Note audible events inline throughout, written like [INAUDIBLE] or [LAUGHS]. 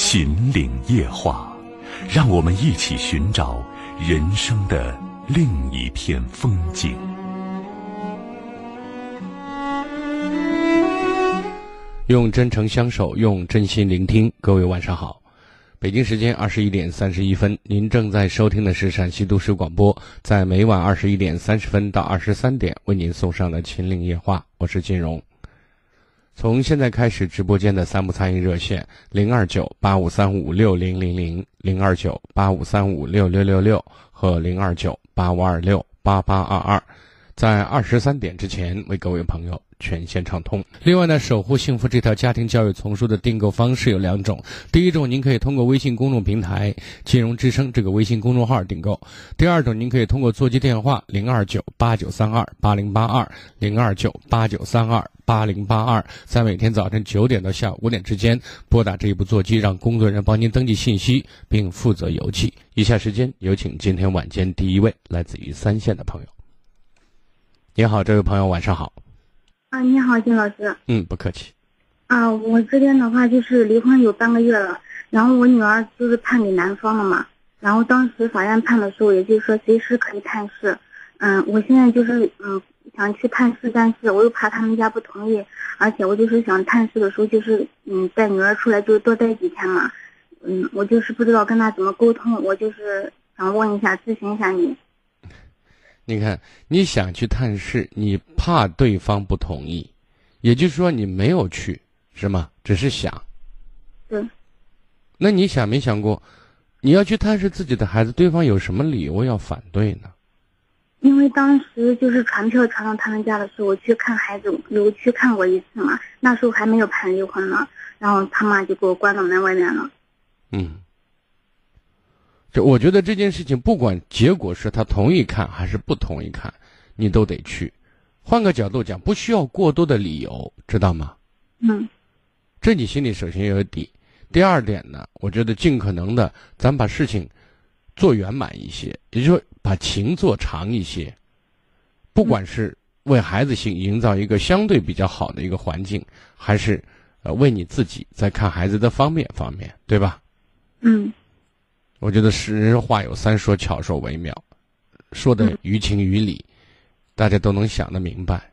秦岭夜话，让我们一起寻找人生的另一片风景。用真诚相守，用真心聆听。各位晚上好，北京时间二十一点三十一分，您正在收听的是陕西都市广播，在每晚二十一点三十分到二十三点为您送上的《秦岭夜话》，我是金荣。从现在开始，直播间的三部参与热线零二九八五三五六零零零、零二九八五三五六六六六和零二九八五二六八八二二，在二十三点之前为各位朋友全线畅通。另外呢，守护幸福这套家庭教育丛书的订购方式有两种：第一种，您可以通过微信公众平台“金融之声”这个微信公众号订购；第二种，您可以通过座机电话零二九八九三二八零八二、零二九八九三二。八零八二，在每天早晨九点到下午五点之间拨打这一部座机，让工作人员帮您登记信息，并负责邮寄。以下时间有请今天晚间第一位来自于三线的朋友。你好，这位朋友，晚上好。啊，你好，金老师。嗯，不客气。啊，我这边的话就是离婚有半个月了，然后我女儿就是判给男方了嘛，然后当时法院判的时候，也就是说随时可以探视。嗯，我现在就是嗯。想去探视，但是我又怕他们家不同意，而且我就是想探视的时候，就是嗯带女儿出来，就是多待几天嘛。嗯，我就是不知道跟他怎么沟通，我就是想问一下，咨询一下你。你看，你想去探视，你怕对方不同意，也就是说你没有去，是吗？只是想。对。那你想没想过，你要去探视自己的孩子，对方有什么理由要反对呢？因为当时就是传票传到他们家的时候，我去看孩子，有去看过一次嘛。那时候还没有判离婚呢，然后他妈就给我关到门外面了。嗯，就我觉得这件事情，不管结果是他同意看还是不同意看，你都得去。换个角度讲，不需要过多的理由，知道吗？嗯，这你心里首先要有底。第二点呢，我觉得尽可能的，咱把事情做圆满一些，也就是说。把情做长一些，不管是为孩子营营造一个相对比较好的一个环境，还是呃为你自己在看孩子的方面方面，对吧？嗯，我觉得是人话有三说，巧说为妙，说的于情于理，大家都能想得明白。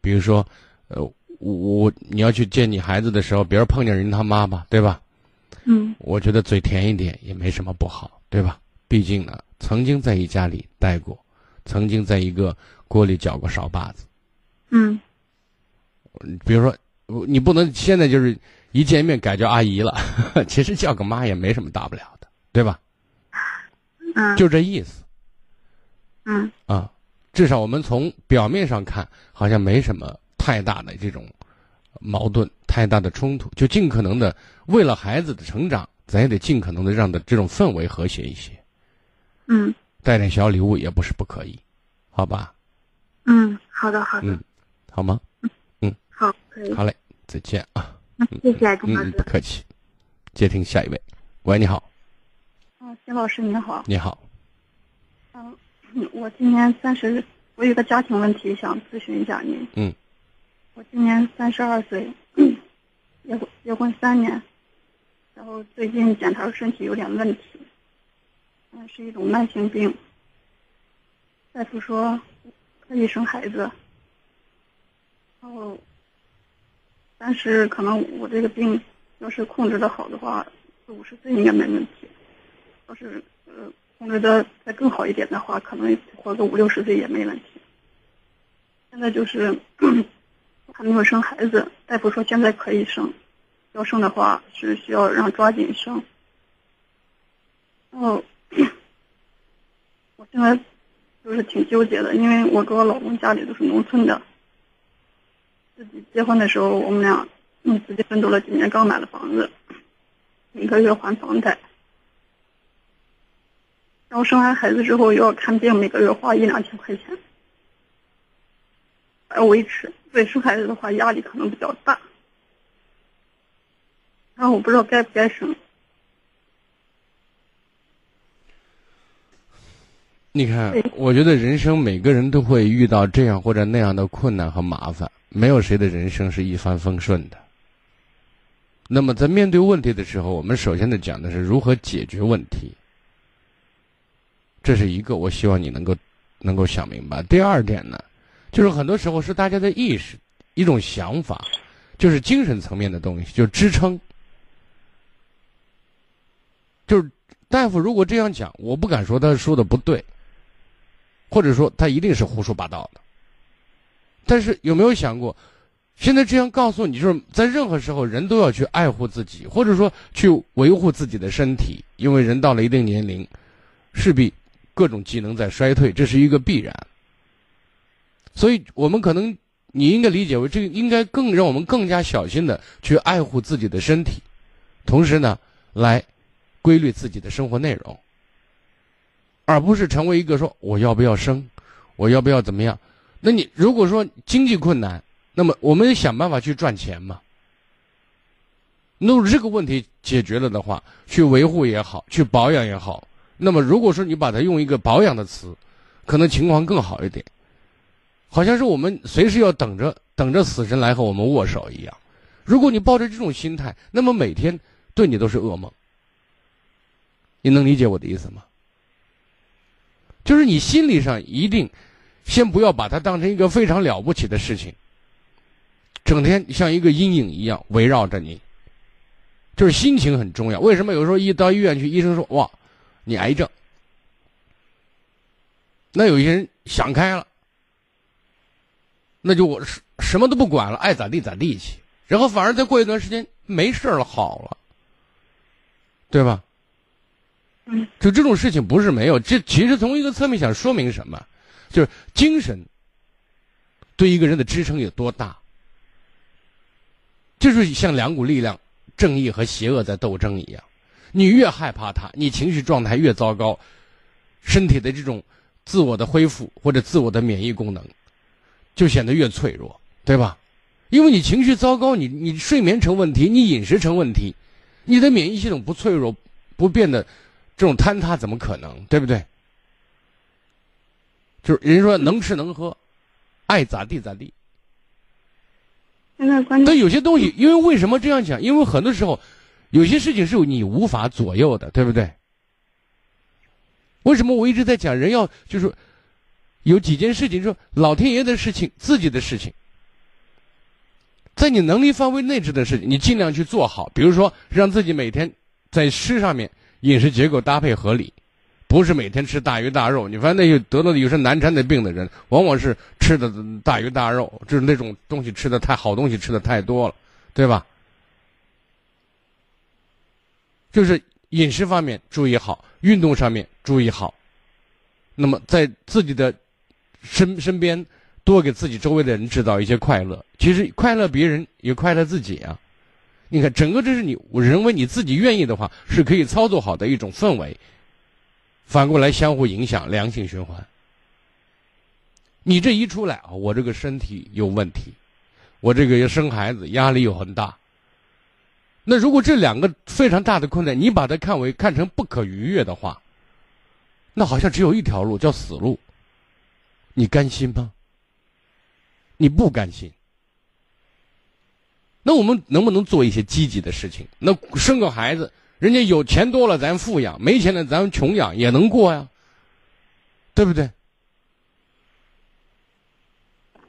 比如说，呃，我你要去见你孩子的时候，别人碰见人他妈吧，对吧？嗯，我觉得嘴甜一点也没什么不好，对吧？毕竟呢。曾经在一家里待过，曾经在一个锅里搅过勺把子。嗯，比如说，你不能现在就是一见面改叫阿姨了，[LAUGHS] 其实叫个妈也没什么大不了的，对吧？嗯，就这意思。嗯啊，至少我们从表面上看，好像没什么太大的这种矛盾、太大的冲突，就尽可能的为了孩子的成长，咱也得尽可能的让的这种氛围和谐一些。嗯，带点小礼物也不是不可以，好吧？嗯，好的，好的。嗯，好吗？嗯，好，可以。好嘞，再见啊！谢谢金老师。不客气。接听下一位，喂，你好。啊，金老师你好。你好。嗯，我今年三十，我有个家庭问题想咨询一下您。嗯。我今年三十二岁，结婚结婚三年，然后最近检查身体有点问题。嗯，是一种慢性病。大夫说可以生孩子，然后，但是可能我这个病要是控制的好的话，四五十岁应该没问题。要是呃控制的再更好一点的话，可能活个五六十岁也没问题。现在就是还没有生孩子，大夫说现在可以生，要生的话是需要让抓紧生。然后。我现在就是挺纠结的，因为我跟我老公家里都是农村的，自己结婚的时候，我们俩嗯自己奋斗了几年，刚买了房子，每个月还房贷，然后生完孩子之后又要看病，每个月花一两千块钱，要维持。对生孩子的话，压力可能比较大。然后我不知道该不该生。你看，我觉得人生每个人都会遇到这样或者那样的困难和麻烦，没有谁的人生是一帆风顺的。那么，在面对问题的时候，我们首先的讲的是如何解决问题。这是一个，我希望你能够能够想明白。第二点呢，就是很多时候是大家的意识，一种想法，就是精神层面的东西，就支撑。就是大夫如果这样讲，我不敢说他说的不对。或者说他一定是胡说八道的，但是有没有想过，现在这样告诉你，就是在任何时候人都要去爱护自己，或者说去维护自己的身体，因为人到了一定年龄，势必各种机能在衰退，这是一个必然。所以我们可能你应该理解为，这个应该更让我们更加小心的去爱护自己的身体，同时呢，来规律自己的生活内容。而不是成为一个说我要不要生，我要不要怎么样？那你如果说经济困难，那么我们想办法去赚钱嘛。那这个问题解决了的话，去维护也好，去保养也好，那么如果说你把它用一个保养的词，可能情况更好一点。好像是我们随时要等着等着死神来和我们握手一样。如果你抱着这种心态，那么每天对你都是噩梦。你能理解我的意思吗？就是你心理上一定，先不要把它当成一个非常了不起的事情，整天像一个阴影一样围绕着你。就是心情很重要。为什么有时候一到医院去，医生说：“哇，你癌症。”那有些人想开了，那就我什什么都不管了，爱咋地咋地去，然后反而再过一段时间没事了，好了，对吧？就这种事情不是没有，这其实从一个侧面想说明什么，就是精神对一个人的支撑有多大，就是像两股力量，正义和邪恶在斗争一样。你越害怕它，你情绪状态越糟糕，身体的这种自我的恢复或者自我的免疫功能就显得越脆弱，对吧？因为你情绪糟糕，你你睡眠成问题，你饮食成问题，你的免疫系统不脆弱，不变得。这种坍塌怎么可能，对不对？就是人说能吃能喝，爱咋地咋地。现在关键。但有些东西，因为为什么这样讲？因为很多时候，有些事情是你无法左右的，对不对？为什么我一直在讲人要就是有几件事情，说老天爷的事情、自己的事情，在你能力范围内置的事情，你尽量去做好。比如说，让自己每天在吃上面。饮食结构搭配合理，不是每天吃大鱼大肉。你发现那些得了有些难缠的病的人，往往是吃的大鱼大肉，就是那种东西吃的太好，东西吃的太多了，对吧？就是饮食方面注意好，运动上面注意好。那么在自己的身身边，多给自己周围的人制造一些快乐。其实快乐别人，也快乐自己啊。你看，整个这是你，我认为你自己愿意的话，是可以操作好的一种氛围。反过来相互影响，良性循环。你这一出来啊，我这个身体有问题，我这个要生孩子，压力又很大。那如果这两个非常大的困难，你把它看为看成不可逾越的话，那好像只有一条路，叫死路。你甘心吗？你不甘心。那我们能不能做一些积极的事情？那生个孩子，人家有钱多了咱富养，没钱了咱穷养也能过呀，对不对？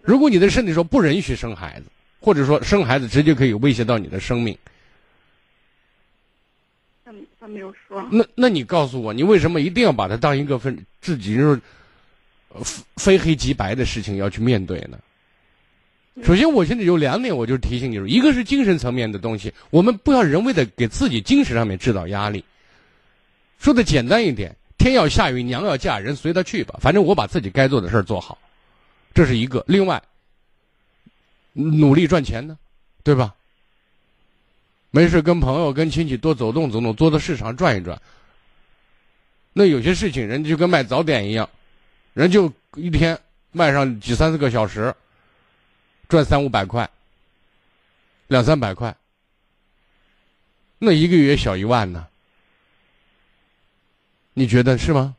如果你的身体说不允许生孩子，或者说生孩子直接可以威胁到你的生命，他他没有说。那那你告诉我，你为什么一定要把它当一个分自己就是非黑即白的事情要去面对呢？首先，我现在有两点，我就提醒你：，一个是精神层面的东西，我们不要人为的给自己精神上面制造压力。说的简单一点，天要下雨，娘要嫁人，随他去吧，反正我把自己该做的事儿做好，这是一个。另外，努力赚钱呢，对吧？没事跟朋友、跟亲戚多走动走动，多到市场转一转。那有些事情人就跟卖早点一样，人就一天卖上几三四个小时，赚三五百块，两三百块，那一个月小一万呢？你觉得是吗？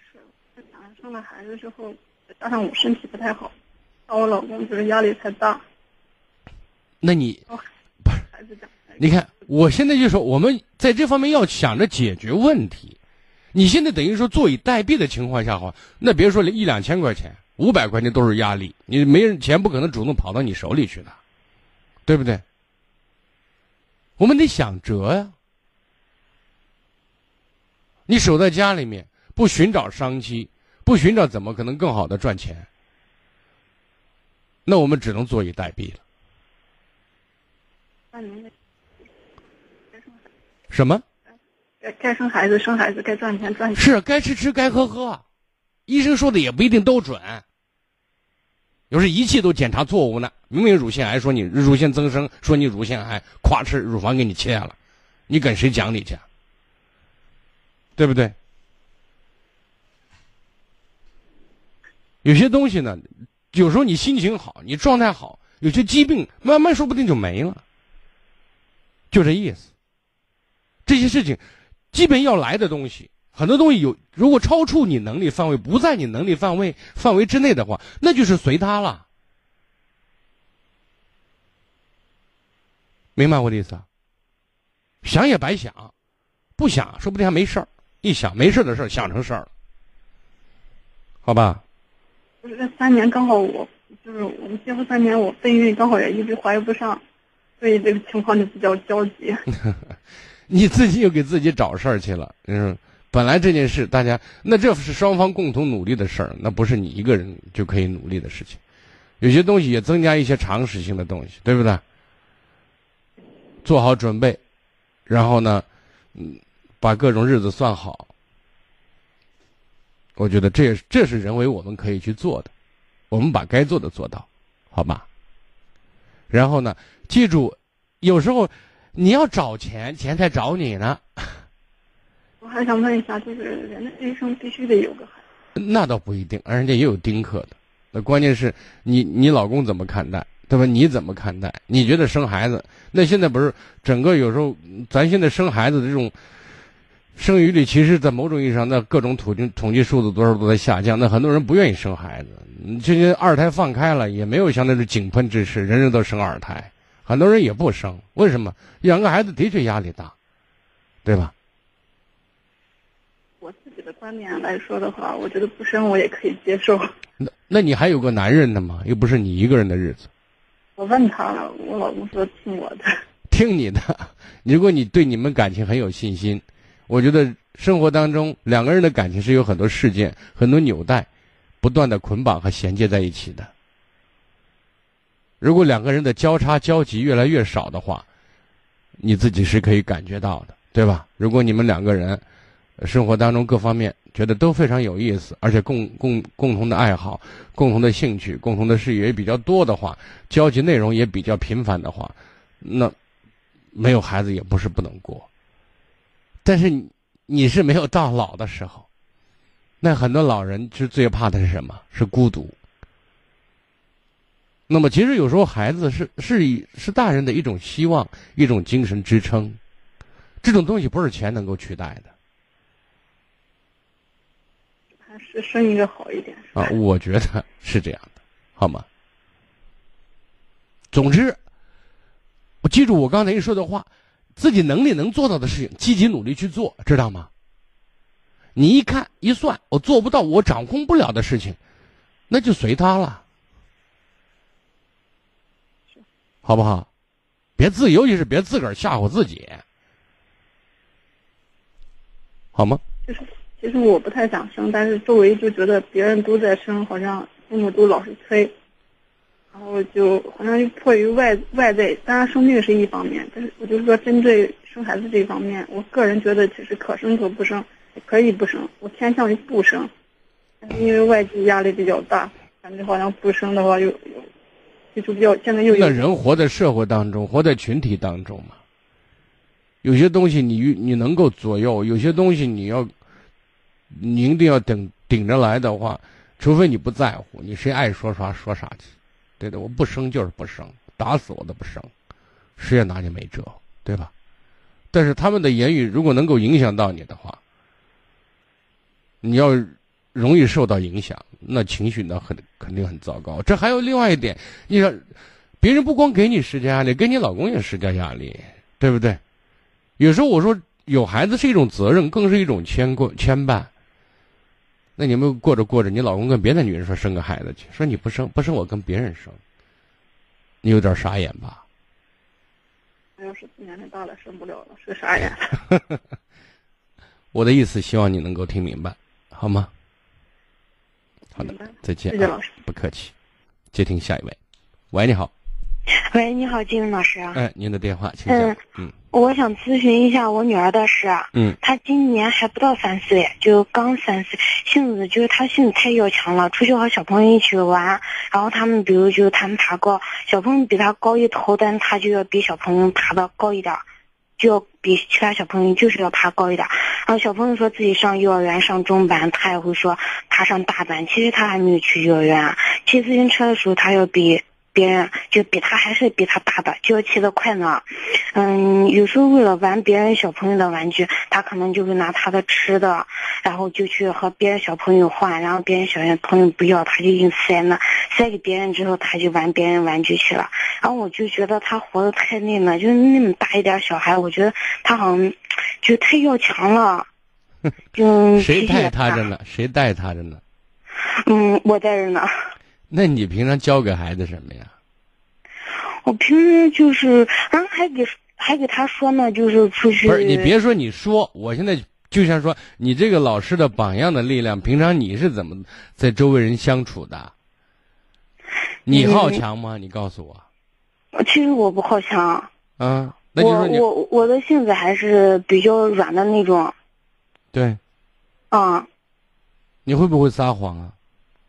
是，想生了孩子之后，加上我身体不太好，让我老公就是压力太大。那你你看，我现在就说，我们在这方面要想着解决问题。你现在等于说坐以待毙的情况下话，那别说一两千块钱，五百块钱都是压力。你没人钱不可能主动跑到你手里去的，对不对？我们得想辙呀。你守在家里面，不寻找商机，不寻找怎么可能更好的赚钱？那我们只能坐以待毙了。那您什么？该该生孩子生孩子，该赚钱赚钱。是该吃吃，该喝喝。医生说的也不一定都准。有时仪器都检查错误呢，明明乳腺癌，说你乳腺增生，说你乳腺癌，咵吃乳房给你切了，你跟谁讲理去？对不对？有些东西呢，有时候你心情好，你状态好，有些疾病慢慢说不定就没了，就这意思。这些事情，基本要来的东西，很多东西有，如果超出你能力范围，不在你能力范围范围之内的话，那就是随他了。明白我的意思啊？想也白想，不想说不定还没事儿。一想没事的事儿想成事儿了，好吧？不是这三年刚好我就是我们结婚三年，我备孕刚好也一直怀不上，所以这个情况就比较焦急。[LAUGHS] 你自己又给自己找事儿去了，嗯，本来这件事大家那这是双方共同努力的事儿，那不是你一个人就可以努力的事情。有些东西也增加一些常识性的东西，对不对？做好准备，然后呢，嗯。把各种日子算好，我觉得这也这是人为我们可以去做的，我们把该做的做到，好吧？然后呢，记住，有时候你要找钱，钱才找你呢。[LAUGHS] 我还想问一下，就是人的一生必须得有个孩子？那倒不一定，人家也有丁克的。那关键是你你老公怎么看待，对吧？你怎么看待？你觉得生孩子？那现在不是整个有时候，咱现在生孩子的这种。生育率其实，在某种意义上，那各种统计统计数字多少都在下降。那很多人不愿意生孩子，这些二胎放开了，也没有像那种井喷之势，人人都生二胎。很多人也不生，为什么？养个孩子的确压力大，对吧？我自己的观点来说的话，我觉得不生我也可以接受。那那你还有个男人呢吗？又不是你一个人的日子。我问他了，我老公说听我的。听你的，[LAUGHS] 如果你对你们感情很有信心。我觉得生活当中两个人的感情是有很多事件、很多纽带，不断的捆绑和衔接在一起的。如果两个人的交叉交集越来越少的话，你自己是可以感觉到的，对吧？如果你们两个人生活当中各方面觉得都非常有意思，而且共共共同的爱好、共同的兴趣、共同的事业也比较多的话，交集内容也比较频繁的话，那没有孩子也不是不能过。但是你你是没有到老的时候，那很多老人是最怕的是什么？是孤独。那么其实有时候孩子是是以是大人的一种希望，一种精神支撑，这种东西不是钱能够取代的。还是生一个好一点。啊，我觉得是这样的，好吗？总之，我记住我刚才一说的话。自己能力能做到的事情，积极努力去做，知道吗？你一看一算，我做不到，我掌控不了的事情，那就随他了，好不好？别自，尤其是别自个儿吓唬自己，好吗？就是，其实我不太想生，但是周围就觉得别人都在生，好像父母都老是催。然后就好像迫于外外在，当然生病是一方面，但是我就是说针对生孩子这一方面，我个人觉得其实可生可不生，可以不生，我偏向于不生，但是因为外界压力比较大，感觉好像不生的话又又就比较现在又那人活在社会当中，活在群体当中嘛，有些东西你你能够左右，有些东西你要，你一定要顶顶着来的话，除非你不在乎，你谁爱说啥说啥去，对的，我不生就是不生，打死我都不生，谁也拿你没辙，对吧？但是他们的言语如果能够影响到你的话，你要容易受到影响，那情绪呢很肯定很糟糕。这还有另外一点，你说别人不光给你施加压力，给你老公也施加压力，对不对？有时候我说有孩子是一种责任，更是一种牵挂牵绊。那你们过着过着，你老公跟别的女人说生个孩子去，说你不生不生我跟别人生，你有点傻眼吧？要是年龄大了生不了了，是个傻眼。[LAUGHS] 我的意思，希望你能够听明白，好吗？好的，再见。谢谢老师，不客气。接听下一位，喂，你好。喂，你好，金云老师啊。哎，您的电话，请讲。嗯。我想咨询一下我女儿的事。嗯，她今年还不到三岁，就刚三岁，性子就是她性子太要强了。出去和小朋友一起玩，然后他们比如就他们爬高，小朋友比她高一头，但是她就要比小朋友爬的高一点，就要比其他小朋友就是要爬高一点。然后小朋友说自己上幼儿园上中班，她也会说他上大班。其实她还没有去幼儿园。骑自行车的时候，她要比。别人就比他还是比他大的，就要骑得快呢。嗯，有时候为了玩别人小朋友的玩具，他可能就会拿他的吃的，然后就去和别人小朋友换，然后别人小朋友不要，他就硬塞那塞给别人之后，他就玩别人玩具去了。然后我就觉得他活得太累了，就是那么大一点小孩，我觉得他好像就太要强了。[LAUGHS] 就谁带他着呢？谁带他着呢？嗯，我带着呢。那你平常教给孩子什么呀？我平时就是，然后还给还给他说呢，就是出去。不是你别说你说，我现在就像说你这个老师的榜样的力量，平常你是怎么在周围人相处的？你好强吗？你告诉我。其实我不好强。啊，那就说你我我的性子还是比较软的那种。对。啊。你会不会撒谎啊？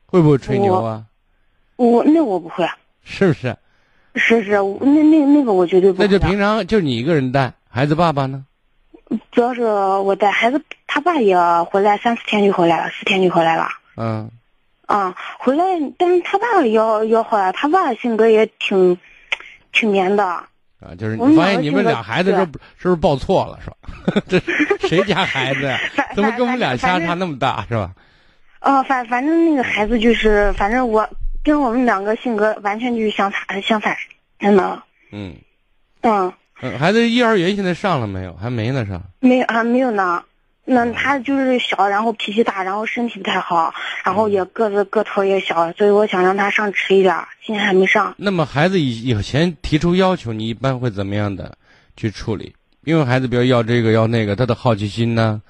会不会吹牛啊？我那我不会，是不是？是是，那那那个我绝对不会。那就平常就你一个人带孩子，爸爸呢？主要是我带孩子，他爸也回来三四天就回来了，四天就回来了。嗯。啊，回来，但是他爸要要回来，他爸性格也挺，挺黏的。啊，就是你发现你们俩孩子是是不是报错了是吧？[LAUGHS] 这谁家孩子呀？怎么跟我们俩相差那么大是吧？哦，反反正那个孩子就是，反正我。跟我们两个性格完全就是相反，相反，真的。嗯。嗯。孩子幼儿园现在上了没有？还没呢，是吧？没有，还没有呢。那他就是小，然后脾气大，然后身体不太好，然后也个子个头也小，所以我想让他上迟一点，现在还没上。那么孩子以以前提出要求，你一般会怎么样的去处理？因为孩子比如要这个要那个，他的好奇心呢？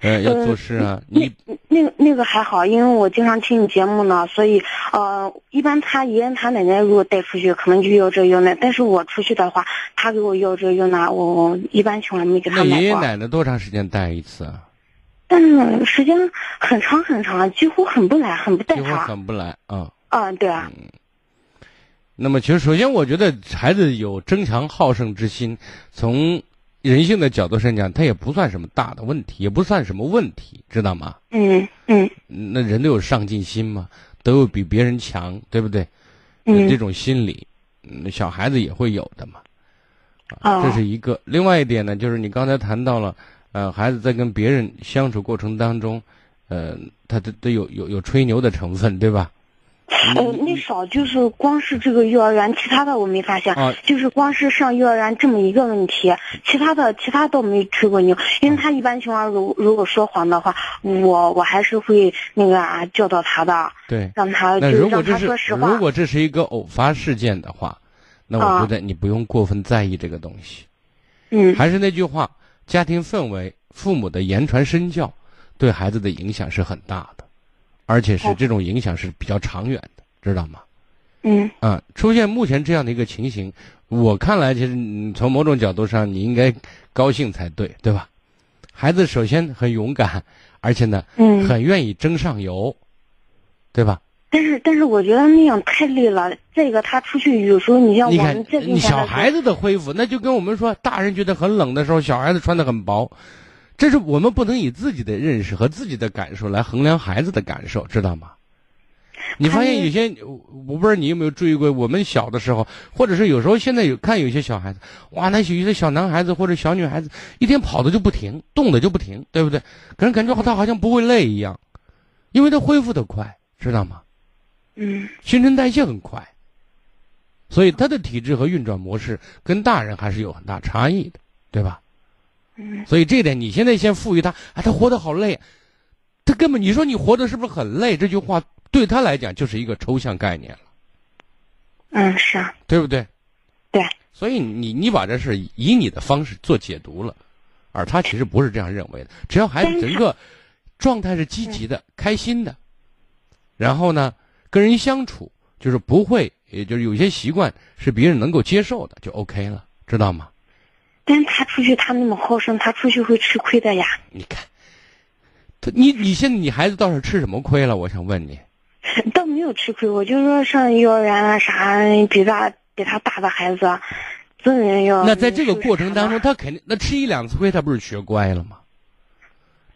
呃，要做事啊！你那个那个还好，因为我经常听你节目呢，所以呃，一般他爷爷他奶奶如果带出去，可能就要这要那。但是我出去的话，他给我要这要那，我我一般情况没给他买过。爷爷奶奶多长时间带一次啊？但是时间很长很长，几乎很不来，很不带他。几乎很不来啊。啊，对啊。那么，其实首先我觉得孩子有争强好胜之心，从。人性的角度上讲，他也不算什么大的问题，也不算什么问题，知道吗？嗯嗯。那人都有上进心嘛，都有比别人强，对不对？嗯。这种心理，小孩子也会有的嘛。啊。这是一个。另外一点呢，就是你刚才谈到了，呃，孩子在跟别人相处过程当中，呃，他都都有有有吹牛的成分，对吧？呃，那少就是光是这个幼儿园，其他的我没发现，就是光是上幼儿园这么一个问题，其他的其他倒没吹过牛，因为他一般情况如如果说谎的话，我我还是会那个啊教导他的，对，让他那如果这是如果这是一个偶发事件的话，那我觉得你不用过分在意这个东西，嗯，还是那句话，家庭氛围、父母的言传身教，对孩子的影响是很大的。而且是这种影响是比较长远的，知道吗？嗯。啊，出现目前这样的一个情形，我看来，其实从某种角度上，你应该高兴才对，对吧？孩子首先很勇敢，而且呢，嗯，很愿意争上游，对吧？但是但是我觉得那样太累了。这个他出去有时候，你像你看我们这，你小孩子的恢复，那就跟我们说，大人觉得很冷的时候，小孩子穿的很薄，这是我们不能以自己的认识和自己的感受来衡量孩子的感受，知道吗？你发现有些，我不知道你有没有注意过，我们小的时候，或者是有时候现在有看有些小孩子，哇，那有些小男孩子或者小女孩子，一天跑的就不停，动的就不停，对不对？可是感觉他好像不会累一样，因为他恢复的快，知道吗？嗯新陈代谢很快，所以他的体质和运转模式跟大人还是有很大差异的，对吧？嗯所以这一点你现在先赋予他，啊，他活得好累，他根本你说你活得是不是很累？这句话对他来讲就是一个抽象概念了，嗯是啊对不对？对。所以你你把这事以你的方式做解读了，而他其实不是这样认为的。只要孩子整个状态是积极的、开心的，然后呢，跟人相处就是不会，也就是有些习惯是别人能够接受的，就 OK 了，知道吗？但是他出去他那么好胜，他出去会吃亏的呀。你看，他你你现在你孩子倒是吃什么亏了？我想问你，[LAUGHS] 倒没有吃亏，我就说上幼儿园啊啥，比他比他大的孩子，自然要。那在这个过程当中，他肯定那吃一两次亏，他不是学乖了吗？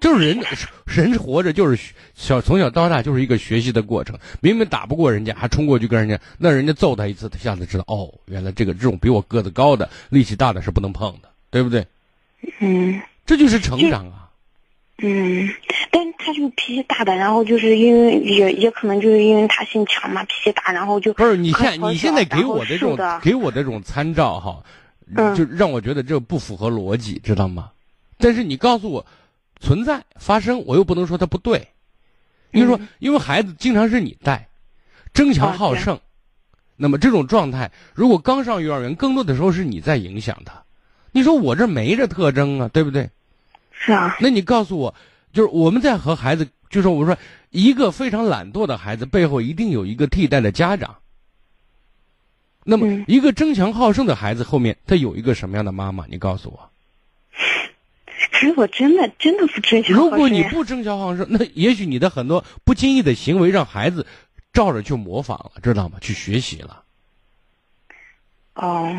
就是人 [LAUGHS] 人活着就是学小从小到大就是一个学习的过程。明明打不过人家，还冲过去跟人家，那人家揍他一次，他下次知道哦，原来这个这种比我个子高的、力气大的是不能碰的，对不对？嗯这就是成长啊。嗯，但他就脾气大的，然后就是因为也也可能就是因为他心强嘛，脾气大，然后就不是你很看你现在给我的这种给我的这种参照哈，嗯就让我觉得这不符合逻辑，知道吗？但是你告诉我存在发生，我又不能说它不对，因为说嗯因为孩子经常是你带，争强好胜，那么这种状态，如果刚上幼儿园，更多的时候是你在影响他。你说我这没这特征啊，对不对？是啊，那你告诉我，就是我们在和孩子，就说我说一个非常懒惰的孩子背后一定有一个替代的家长。那么嗯一个争强好胜的孩子后面他有一个什么样的妈妈？你告诉我。可是我真的真的不争强好如果你不争强好胜，[LAUGHS] 那也许你的很多不经意的行为让孩子照着去模仿了，知道吗？去学习了。哦，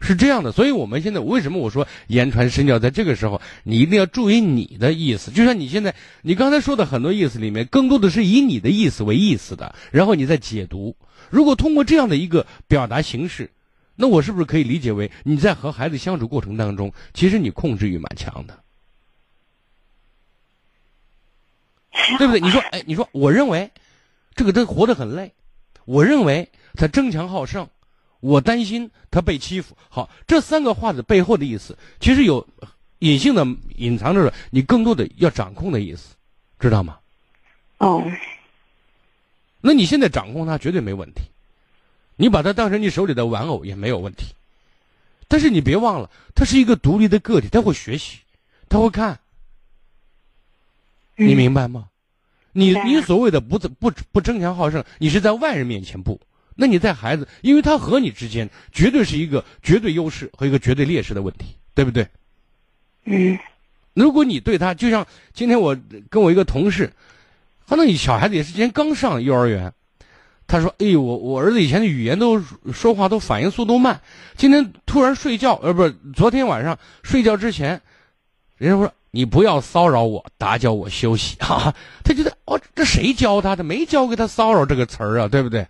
是这样的，所以我们现在为什么我说言传身教，在这个时候你一定要注意你的意思，就像你现在你刚才说的很多意思里面，更多的是以你的意思为意思的，然后你再解读。如果通过这样的一个表达形式，那我是不是可以理解为你在和孩子相处过程当中，其实你控制欲蛮强的，[LAUGHS] 对不对？你说，哎，你说，我认为这个他活得很累，我认为他争强好胜。我担心他被欺负。好，这三个话的背后的意思，其实有隐性的、隐藏着你更多的要掌控的意思，知道吗？哦，那你现在掌控他绝对没问题，你把他当成你手里的玩偶也没有问题。但是你别忘了，他是一个独立的个体，他会学习，他会看，你嗯明白吗？你你所谓的不不不争强好胜，你是在外人面前不。那你在孩子，因为他和你之间绝对是一个绝对优势和一个绝对劣势的问题，对不对？嗯如果你对他，就像今天我跟我一个同事，可能你小孩子也是今天刚上幼儿园，他说：“哎呦，我我儿子以前的语言都说话都反应速度慢，今天突然睡觉，呃，不是昨天晚上睡觉之前，人家说你不要骚扰我，打搅我休息啊。[LAUGHS] ”他觉得哦，这谁教他的？没教给他骚扰这个词儿啊，对不对？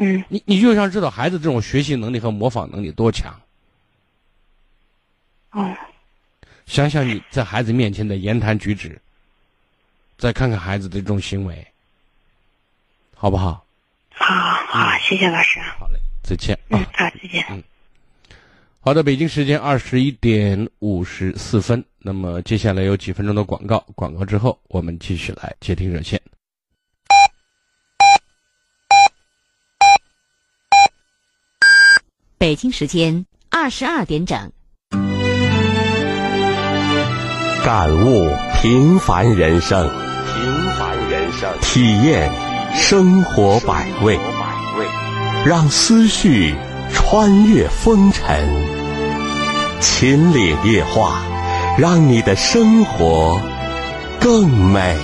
嗯你你就想知道孩子这种学习能力和模仿能力多强。哦，想想你在孩子面前的言谈举止，再看看孩子的这种行为，好不好？好好，谢谢老师。好嘞，再见嗯啊。，好，再见。好的，北京时间二十一点五十四分，那么接下来有几分钟的广告，广告之后我们继续来接听热线。北京时间二十二点整。感悟平凡人生，平凡人生，体验生活百味，让思绪穿越风尘秦岭夜话让你的生活更美。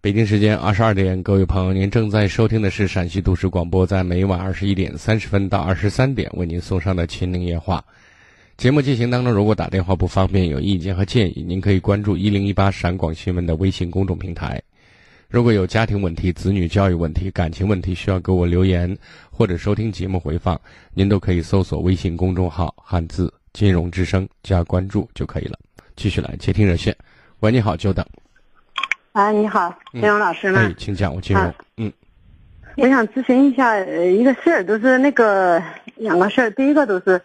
北京时间二十二点各位朋友您正在收听的是陕西都市广播在每晚二十一点三十分到二十三点为您送上的秦岭夜话。节目进行当中如果打电话不方便有意见和建议您可以关注一零一八陕广新闻的微信公众平台。如果有家庭问题、子女教育问题、感情问题需要给我留言或者收听节目回放，您都可以搜索微信公众号“汉字金融之声”加关注就可以了。继续来接听热线，喂，你好，久等。啊，你好，金融老师吗？哎，请讲，我金融。嗯，我想咨询一下呃一个事儿，都是那个两个事儿。第一个就是，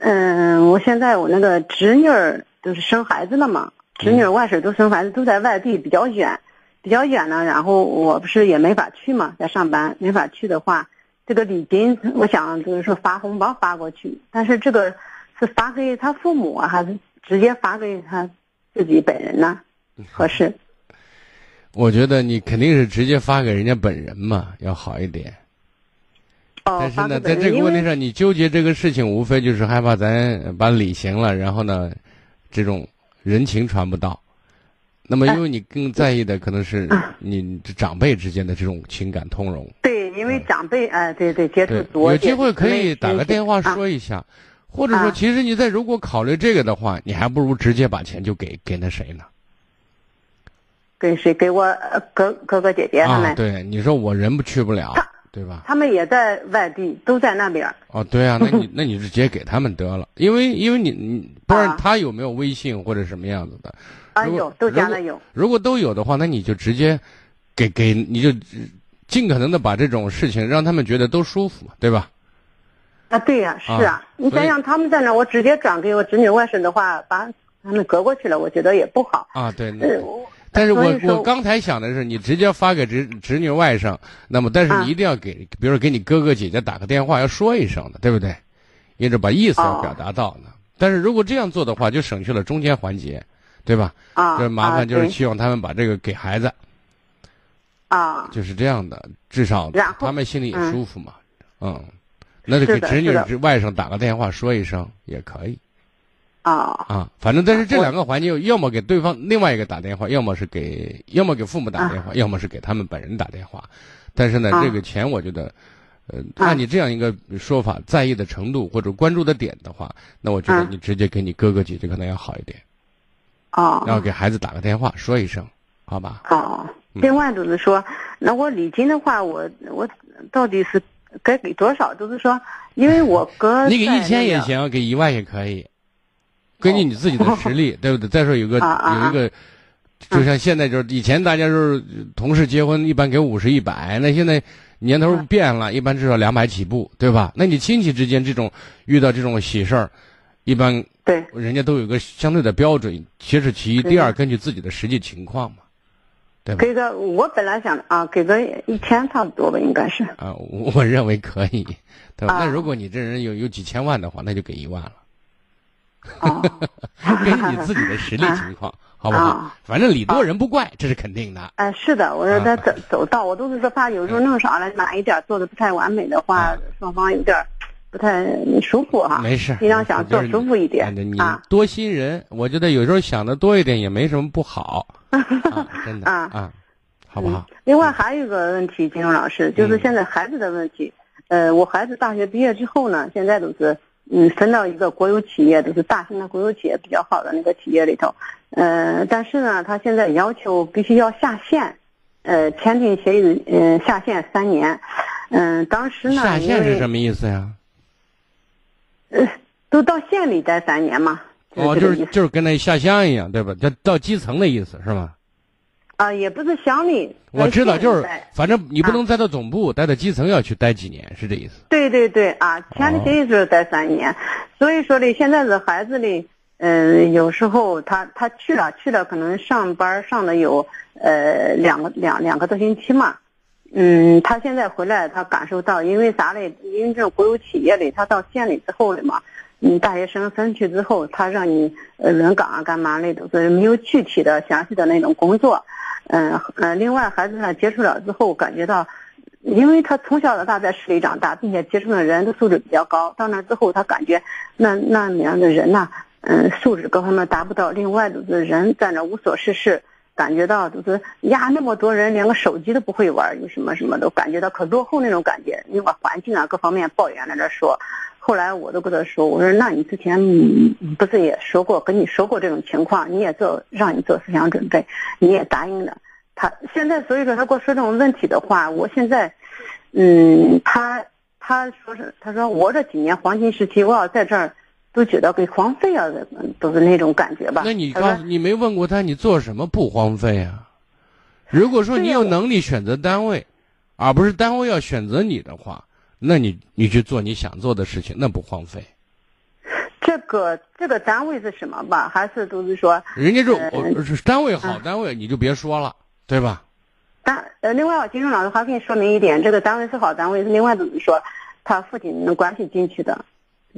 嗯，我现在我那个侄女儿都是生孩子了嘛，侄女儿外甥都生孩子，都在外地，比较远，比较远呢。然后我不是也没法去嘛，在上班，没法去的话，这个礼金我想就是说发红包发过去，但是这个是发给他父母啊，还是直接发给他自己本人呢？合适？我觉得你肯定是直接发给人家本人嘛，要好一点。哦，但是呢，在这个问题上，你纠结这个事情，无非就是害怕咱把礼行了，然后呢，这种人情传不到。那么，因为你更在意的可能是你长辈之间的这种情感通融。对，因为长辈哎，对对，接触多，有机会可以打个电话说一下，或者说，其实你在如果考虑这个的话，你还不如直接把钱就给给那谁呢？给谁？给我哥哥哥姐姐他们。对，你说我人不去不了，对吧？他们也在外地，都在那边。哦，对啊，那你 [LAUGHS] 那你就直接给他们得了，因为因为你你不知道他有没有微信或者什么样子的。啊，有都加了有。如果都有的话，那你就直接给给你就尽可能的把这种事情让他们觉得都舒服嘛，对吧？啊，对呀，是啊。你想想，他们在那，我直接转给我侄女外甥的话，把他们隔过去了，我觉得也不好。啊，对。但是我我刚才想的是，你直接发给侄侄女外甥，那么但是你一定要给，比如说给你哥哥姐姐打个电话，要说一声的，对不对？因着把意思要表达到呢。但是如果这样做的话，就省去了中间环节，对吧？啊，这麻烦就是希望他们把这个给孩子。啊，就是这样的，至少他们心里也舒服嘛。嗯，那就给侄女外甥打个电话说一声也可以。啊啊，反正但是这两个环节，要么给对方另外一个打电话，要么是给，要么给父母打电话，要么是给他们本人打电话。但是呢，这个钱我觉得，呃，按你这样一个说法，在意的程度或者关注的点的话，那我觉得你直接给你哥哥姐姐可能要好一点。哦。然后给孩子打个电话说一声，好吧？哦。另外就是说，那我礼金的话，我我到底是该给多少？就是说，因为我哥 [LAUGHS] 你给一千也行，给一万也可以。根据你自己的实力，[LAUGHS] 对不对？再说有个有一个，就像现在就是以前大家就是同事结婚一般给五十一百，那现在年头变了，一般至少两百起步，对吧？那你亲戚之间这种遇到这种喜事儿，一般对人家都有个相对的标准，其实其一，第二根据自己的实际情况嘛，对吧？给个我本来想啊，给个一千差不多吧，应该是啊，我认为可以，对吧？那如果你这人有有几千万的话，那就给一万了。哦，[LAUGHS] 根据你自己的实力情况，[LAUGHS] 好不好？反正礼多人不怪，这是肯定的。哎，是的，我说他走走道，我都是说怕有时候弄少了哪一点做的不太完美的话，双方有点不太舒服哈。没事，尽量想做舒服一点啊。多心人，我觉得有时候想的多一点也没什么不好。[LAUGHS] 真的啊啊，好不好？另外还有一个问题，金荣老师，就是现在孩子的问题。呃，我孩子大学毕业之后呢，现在都是。嗯，分到一个国有企业，都是大型的国有企业比较好的那个企业里头。呃，但是呢，他现在要求必须要下线，呃，签订协议，嗯，下线三年。嗯，当时呢，下线是什么意思呀？呃，都到县里待三年嘛。哦，就是就是跟那下乡一样，对吧？就到基层的意思是吗？啊，也不是乡里，我知道，就是反正你不能待到总部，待到基层要去待几年，是这意思。对对对，啊，签的协议是待三年，所以说呢，现在的孩子呢，嗯，有时候他他去了去了，可能上班上的有呃两个两两个多星期嘛，嗯，他现在回来，他感受到，因为啥嘞？因为这国有企业里，他到县里之后了嘛。嗯大学生分去之后，他让你呃轮岗啊，干嘛的都是没有具体的详细的那种工作，嗯嗯。另外，孩子呢接触了之后，感觉到，因为他从小到大在市里长大，并且接触的人的素质比较高，到那之后，他感觉那那样的人呢，嗯，素质各方面达不到。另外，就是人在那无所事事，感觉到就是呀，那么多人连个手机都不会玩，有什么什么都感觉到可落后那种感觉，因为环境啊各方面抱怨在那说。后来我都跟他说，我说那你之前不是也说过，跟你说过这种情况，你也做让你做思想准备，你也答应了。他现在所以说他给我说这种问题的话，我现在，嗯，他他说是他说我这几年黄金时期，我要在这儿都觉得给荒废了，都是那种感觉吧。那你告你没问过他，你做什么不荒废啊？如果说你有能力选择单位，而不是单位要选择你的话。那你你去做你想做的事情，那不荒废。这个这个单位是什么吧？还是都是说？人家这单位好单位，你就别说了，对吧？但呃，另外我，金钟老师还给你说明一点，这个单位是好单位，是另外怎么说，他父亲能关系进去的，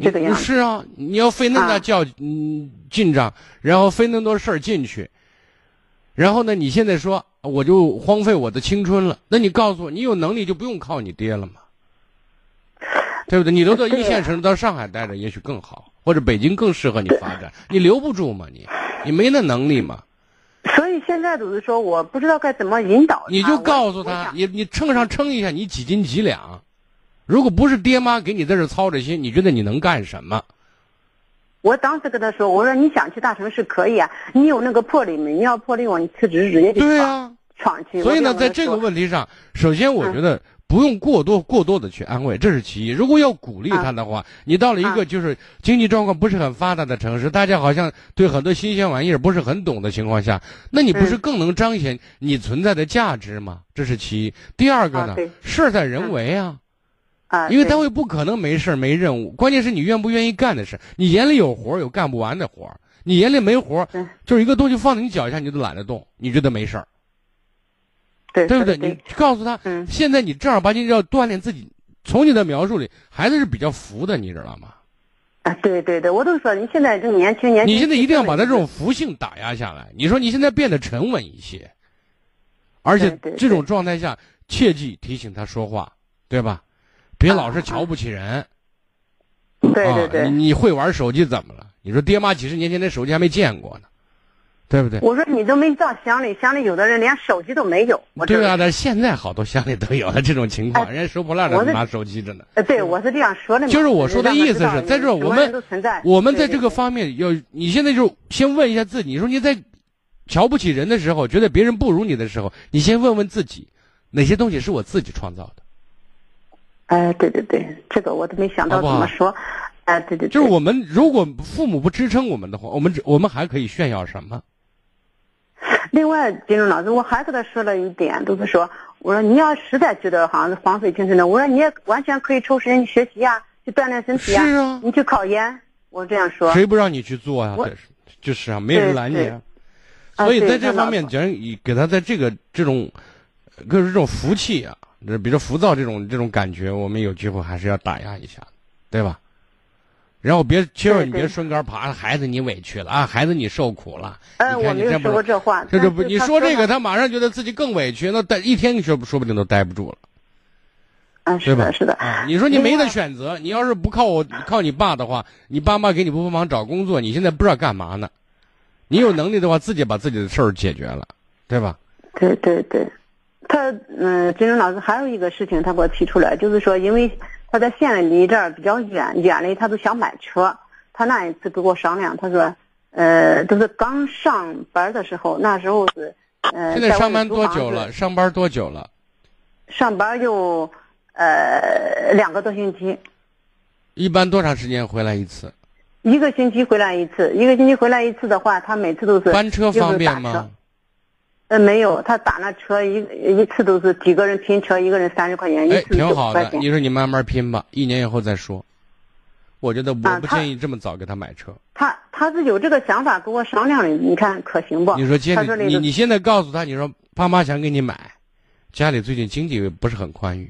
这个样子。是啊，你要费那么大较嗯进账，然后费那么多事儿进去，然后呢，你现在说我就荒废我的青春了，那你告诉我，你有能力就不用靠你爹了吗？对不对？你都到一线城市，到上海待着也许更好，或者北京更适合你发展。你留不住嘛？你，你没那能力嘛？所以现在就是说，我不知道该怎么引导你就告诉他，你你称上称一下，你几斤几两？如果不是爹妈给你在这操着心，你觉得你能干什么？我当时跟他说：“我说你想去大城市可以啊，你有那个魄力没？你要魄力话，你辞职直接就闯闯去。”所以呢，在这个问题上，首先我觉得。不用过多过多的去安慰，这是其一。如果要鼓励他的话，你到了一个就是经济状况不是很发达的城市，大家好像对很多新鲜玩意儿不是很懂的情况下，那你不是更能彰显你存在的价值吗？这是其一。第二个呢，事在人为啊，啊，因为单位不可能没事没任务，关键是你愿不愿意干的事。你眼里有活有干不完的活你眼里没活就是一个东西放在你脚下你都懒得动，你觉得没事儿。对对不对？你告诉他，现在你正儿八经要锻炼自己。从你的描述里，孩子是比较服的，你知道吗？啊，对对对，我都说你现在这年轻年轻。你现在一定要把他这种服性打压下来。你说你现在变得沉稳一些，而且这种状态下，切记提醒他说话，对吧？别老是瞧不起人。对对对。你你会玩手机怎么了？你说爹妈几十年前那手机还没见过呢。对不对？我说你都没到乡里，乡里有的人连手机都没有。对啊，但现在好多乡里都有了这种情况，人家收破烂的拿手机着呢。呃，对，我是这样说的。就是我说的意思是在这我们我们在这个方面要，你现在就先问一下自己，你说你在瞧不起人的时候，觉得别人不如你的时候，你先问问自己，哪些东西是我自己创造的？哎，对对对，这个我都没想到怎么说。哎，对对。就是我们如果父母不支撑我们的话，我们我们还可以炫耀什么？[LAUGHS] 另外，金钟老师，我还跟他说了一点，就是说，我说你要实在觉得好像是荒废青春的，我说你也完全可以抽时间去学习呀，去锻炼身体呀。是啊。你去考研，我这样说。谁不让你去做呀？是，就是啊，没人拦你。啊。所以在这方面，讲以给他在这个这种，就是这种福气啊，比如浮躁这种这种感觉，我们有机会还是要打压一下，对吧？然后别，千万你别顺杆爬，孩子你委屈了啊，孩子你受苦了。哎，我没有说过这话。这这不，你说这个，他马上觉得自己更委屈，那待一天你说说不定都待不住了。啊，是的，是的。啊，你说你没得选择，你要是不靠我，靠你爸的话，你爸妈给你不帮忙找工作，你现在不知道干嘛呢。你有能力的话，自己把自己的事儿解决了，对吧？对对对，他嗯，金钟老师还有一个事情，他给我提出来，就是说因为。他在县里离这儿比较远，远的他都想买车。他那一次跟我商量，他说，呃，都是刚上班的时候，那时候是，呃。现在上班多久了？上班多久了？上班就，呃，两个多星期。一般多长时间回来一次？一个星期回来一次。一个星期回来一次的话，他每次都是。班车方便吗？呃，没有，他打那车一一次都是几个人拼车，一个人三十块钱，一次挺好的。你说你慢慢拼吧，一年以后再说。我觉得我不建议这么早给他买车。他他是有这个想法跟我商量的，你看可行不？你说接着你你现在告诉他，你说爸妈想给你买，家里最近经济不是很宽裕。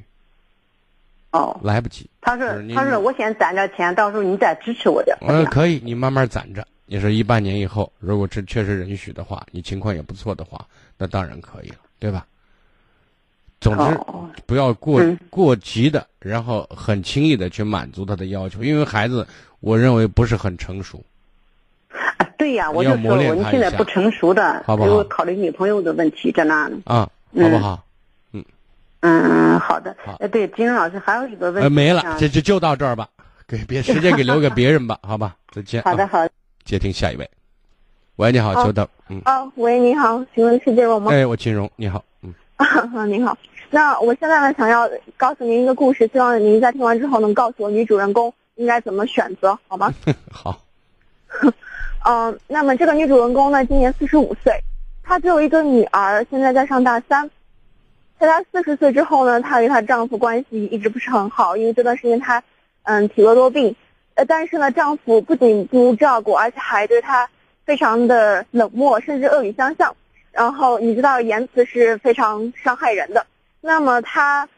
哦。来不及。他说他说我先攒点钱，到时候你再支持我点。嗯，可以，你慢慢攒着。你说一半年以后，如果这确实允许的话，你情况也不错的话。那当然可以了，对吧？总之，不要过过急的，然后很轻易的去满足他的要求，因为孩子，我认为不是很成熟。啊对呀，我就说我你现在不成熟的，好不好给我考虑女朋友的问题在那呢。啊，嗯好不好？嗯嗯，好的对，金荣老师还有一个问题。呃，没了，这就就到这儿吧，给别时间给留给别人吧，好吧，再见。[LAUGHS] 好的，啊，好的。接听下一位。喂，你好，哦久等，嗯，啊，喂，你好，请问是这位吗？哎，我金荣，你好，嗯，[LAUGHS] 啊您好。那我现在呢，想要告诉您一个故事，希望您在听完之后能告诉我女主人公应该怎么选择，好吗？[LAUGHS] 好，[LAUGHS] 嗯、那么这个女主人公呢，今年四十五岁，她只有一个女儿，现在在上大三。在她四十岁之后呢，她与她丈夫关系一直不是很好，因为这段时间她，嗯，体弱多病。呃，但是呢，丈夫不仅不照顾，而且还对她非常的冷漠，甚至恶语相向。然后你知道，言辞是非常伤害人的。那么她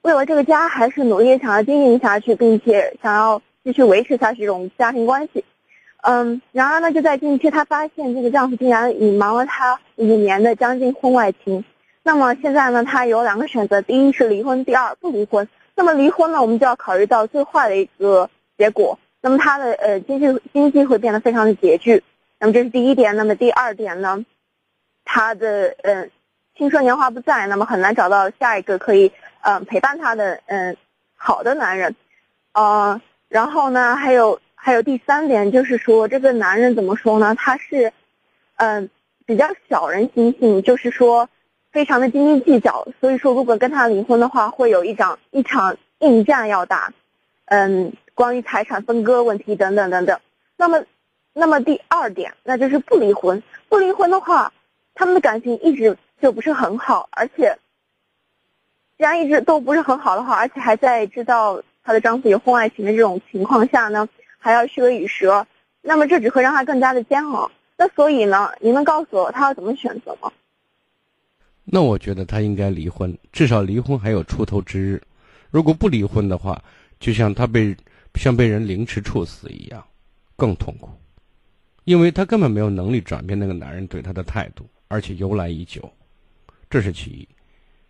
为了这个家，还是努力想要经营下去，并且想要继续维持下去这种家庭关系。嗯，然而呢，就在近期，她发现这个丈夫竟然隐瞒了她五年的将近婚外情。那么现在呢，她有两个选择：第一是离婚，第二不离婚。那么离婚呢，我们就要考虑到最坏的一个结果。那么她的呃经济经济会变得非常的拮据。那么这是第一点。那么第二点呢，她的嗯青春年华不在，那么很难找到下一个可以嗯、陪伴她的嗯、好的男人。呃，然后呢，还有还有第三点就是说，这个男人怎么说呢？他是嗯、比较小人心性，就是说非常的斤斤计较。所以说，如果跟他离婚的话，会有一场一场硬战要打。嗯，关于财产分割问题等等等等。那么，那么第二点，那就是不离婚。不离婚的话，他们的感情一直就不是很好，而且，既然一直都不是很好的话，而且还在知道她的丈夫有婚外情的这种情况下呢，还要虚伪与蛇，那么这只会让她更加的煎熬。那所以呢，您能告诉我她要怎么选择吗？那我觉得他应该离婚，至少离婚还有出头之日。如果不离婚的话，就像他被像被人凌迟处死一样，更痛苦，因为她根本没有能力转变那个男人对她的态度，而且由来已久，这是其一。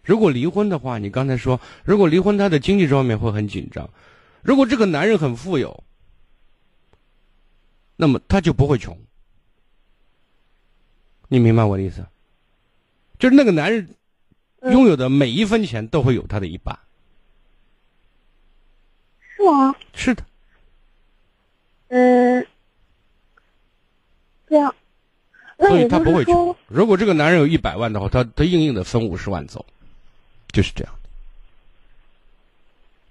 如果离婚的话，你刚才说，如果离婚，他的经济方面会很紧张。如果这个男人很富有，那么他就不会穷。你明白我的意思？就是那个男人拥有的每一分钱都会有他的一半。是吗？是的，嗯，这样，那所以他不会穷是说，。如果这个男人有一百万的话，他他硬硬的分五十万走，就是这样的。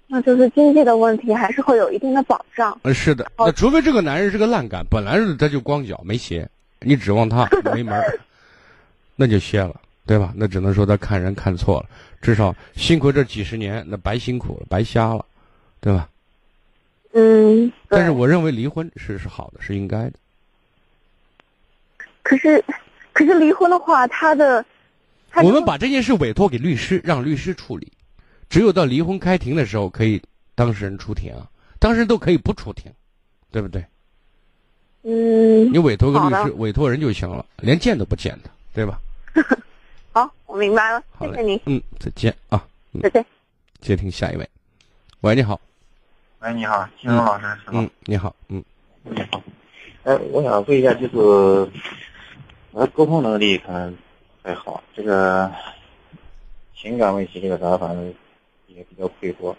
那就是经济的问题还是会有一定的保障。呃，是的，那除非这个男人是个烂杆，本来是他就光脚没鞋，你指望他没门儿，那就歇了，对吧？那只能说他看人看错了，至少辛苦这几十年，那白辛苦了，白瞎了，对吧？嗯，但是我认为离婚是是好的，是应该的。可是，可是离婚的话，他的，他我们把这件事委托给律师，让律师处理。只有到离婚开庭的时候，可以当事人出庭啊，当事人都可以不出庭，对不对？嗯你，委托个律师，委托人就行了，连见都不见他，对吧？[LAUGHS] 好，我明白了，好嘞谢谢您，嗯，再见啊。嗯再见。接听下一位。喂，你好。喂，你好，金龙老师是吗？嗯，你好。嗯，你好。哎，我想问一下，就是我的沟通能力可能还好，这个情感问题这个啥，反正也比较匮乏。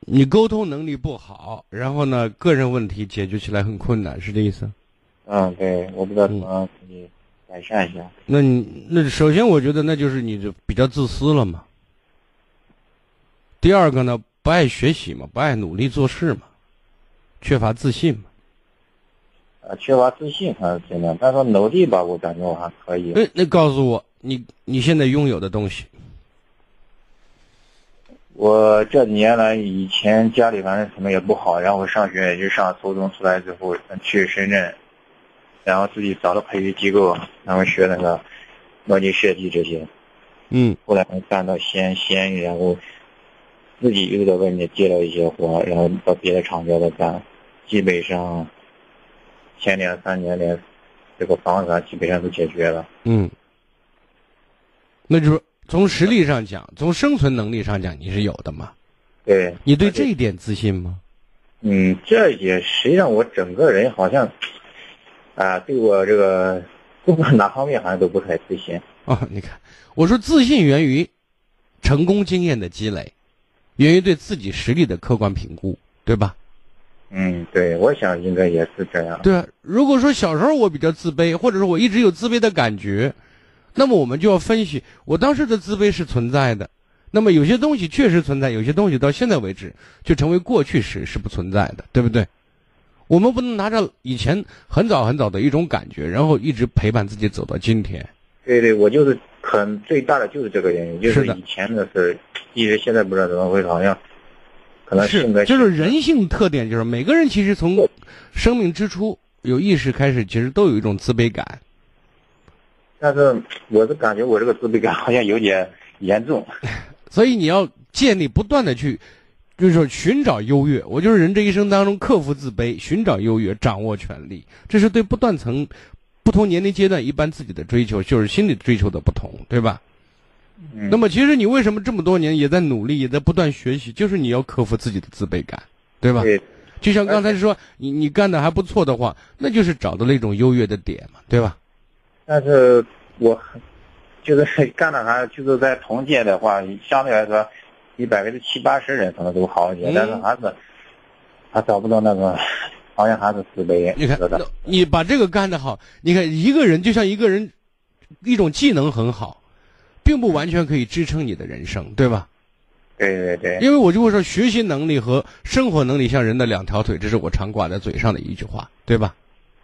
你沟通能力不好，然后呢，个人问题解决起来很困难，是这意思？嗯，对，我不知道怎么可以改善一下。那你那首先我觉得那就是你就比较自私了嘛。第二个呢，不爱学习嘛，不爱努力做事嘛，缺乏自信嘛。呃，缺乏自信还是怎么样？但是说努力吧，我感觉我还可以。那那告诉我，你你现在拥有的东西，我这几年来，以前家里反正什么也不好，然后我上学也就上初中出来之后去深圳，然后自己找了培训机构，然后学那个模拟设计这些。嗯后来干到西安西安，然后自己又在外面接了一些活，然后到别的厂家再干，基本上前两三年连这个房子啊基本上都解决了。嗯，那就是从实力上讲，从生存能力上讲，你是有的嘛？对，你对这一点自信吗？嗯，这也实际上我整个人好像啊，对我这个不管哪方面好像都不太自信。[LAUGHS] 哦，你看，我说自信源于成功经验的积累，源于对自己实力的客观评估，对吧？嗯，对，我想应该也是这样。对啊，如果说小时候我比较自卑，或者说我一直有自卑的感觉，那么我们就要分析，我当时的自卑是存在的。那么有些东西确实存在，有些东西到现在为止就成为过去时是不存在的，对不对？我们不能拿着以前很早很早的一种感觉，然后一直陪伴自己走到今天。对对，我就是很最大的就是这个原因，就是以前的事，一直现在不知道怎么回事，好像可能性格就是人性特点，就是每个人其实从生命之初有意识开始，其实都有一种自卑感。但是我是感觉我这个自卑感好像有点严重。[LAUGHS] 所以你要建立不断的去，就是说寻找优越。我就是人这一生当中克服自卑，寻找优越，掌握权力，这是对不断层、不同年龄阶段一般自己的追求，就是心理追求的不同，对吧？那么其实你为什么这么多年也在努力，也在不断学习，就是你要克服自己的自卑感，对吧？对。就像刚才说，你你干的还不错的话，那就是找到了一种优越的点嘛，对吧？但是我。就是干的还就是在同届的话，相对来说，比百分之七八十人可能都好一些，但是还是还找不到那个，好像还是自卑。你看，你把这个干得好，你看一个人就像一个人，一种技能很好，并不完全可以支撑你的人生，对吧？对对对。因为我就会说，学习能力和生活能力像人的两条腿，这是我常挂在嘴上的一句话，对吧？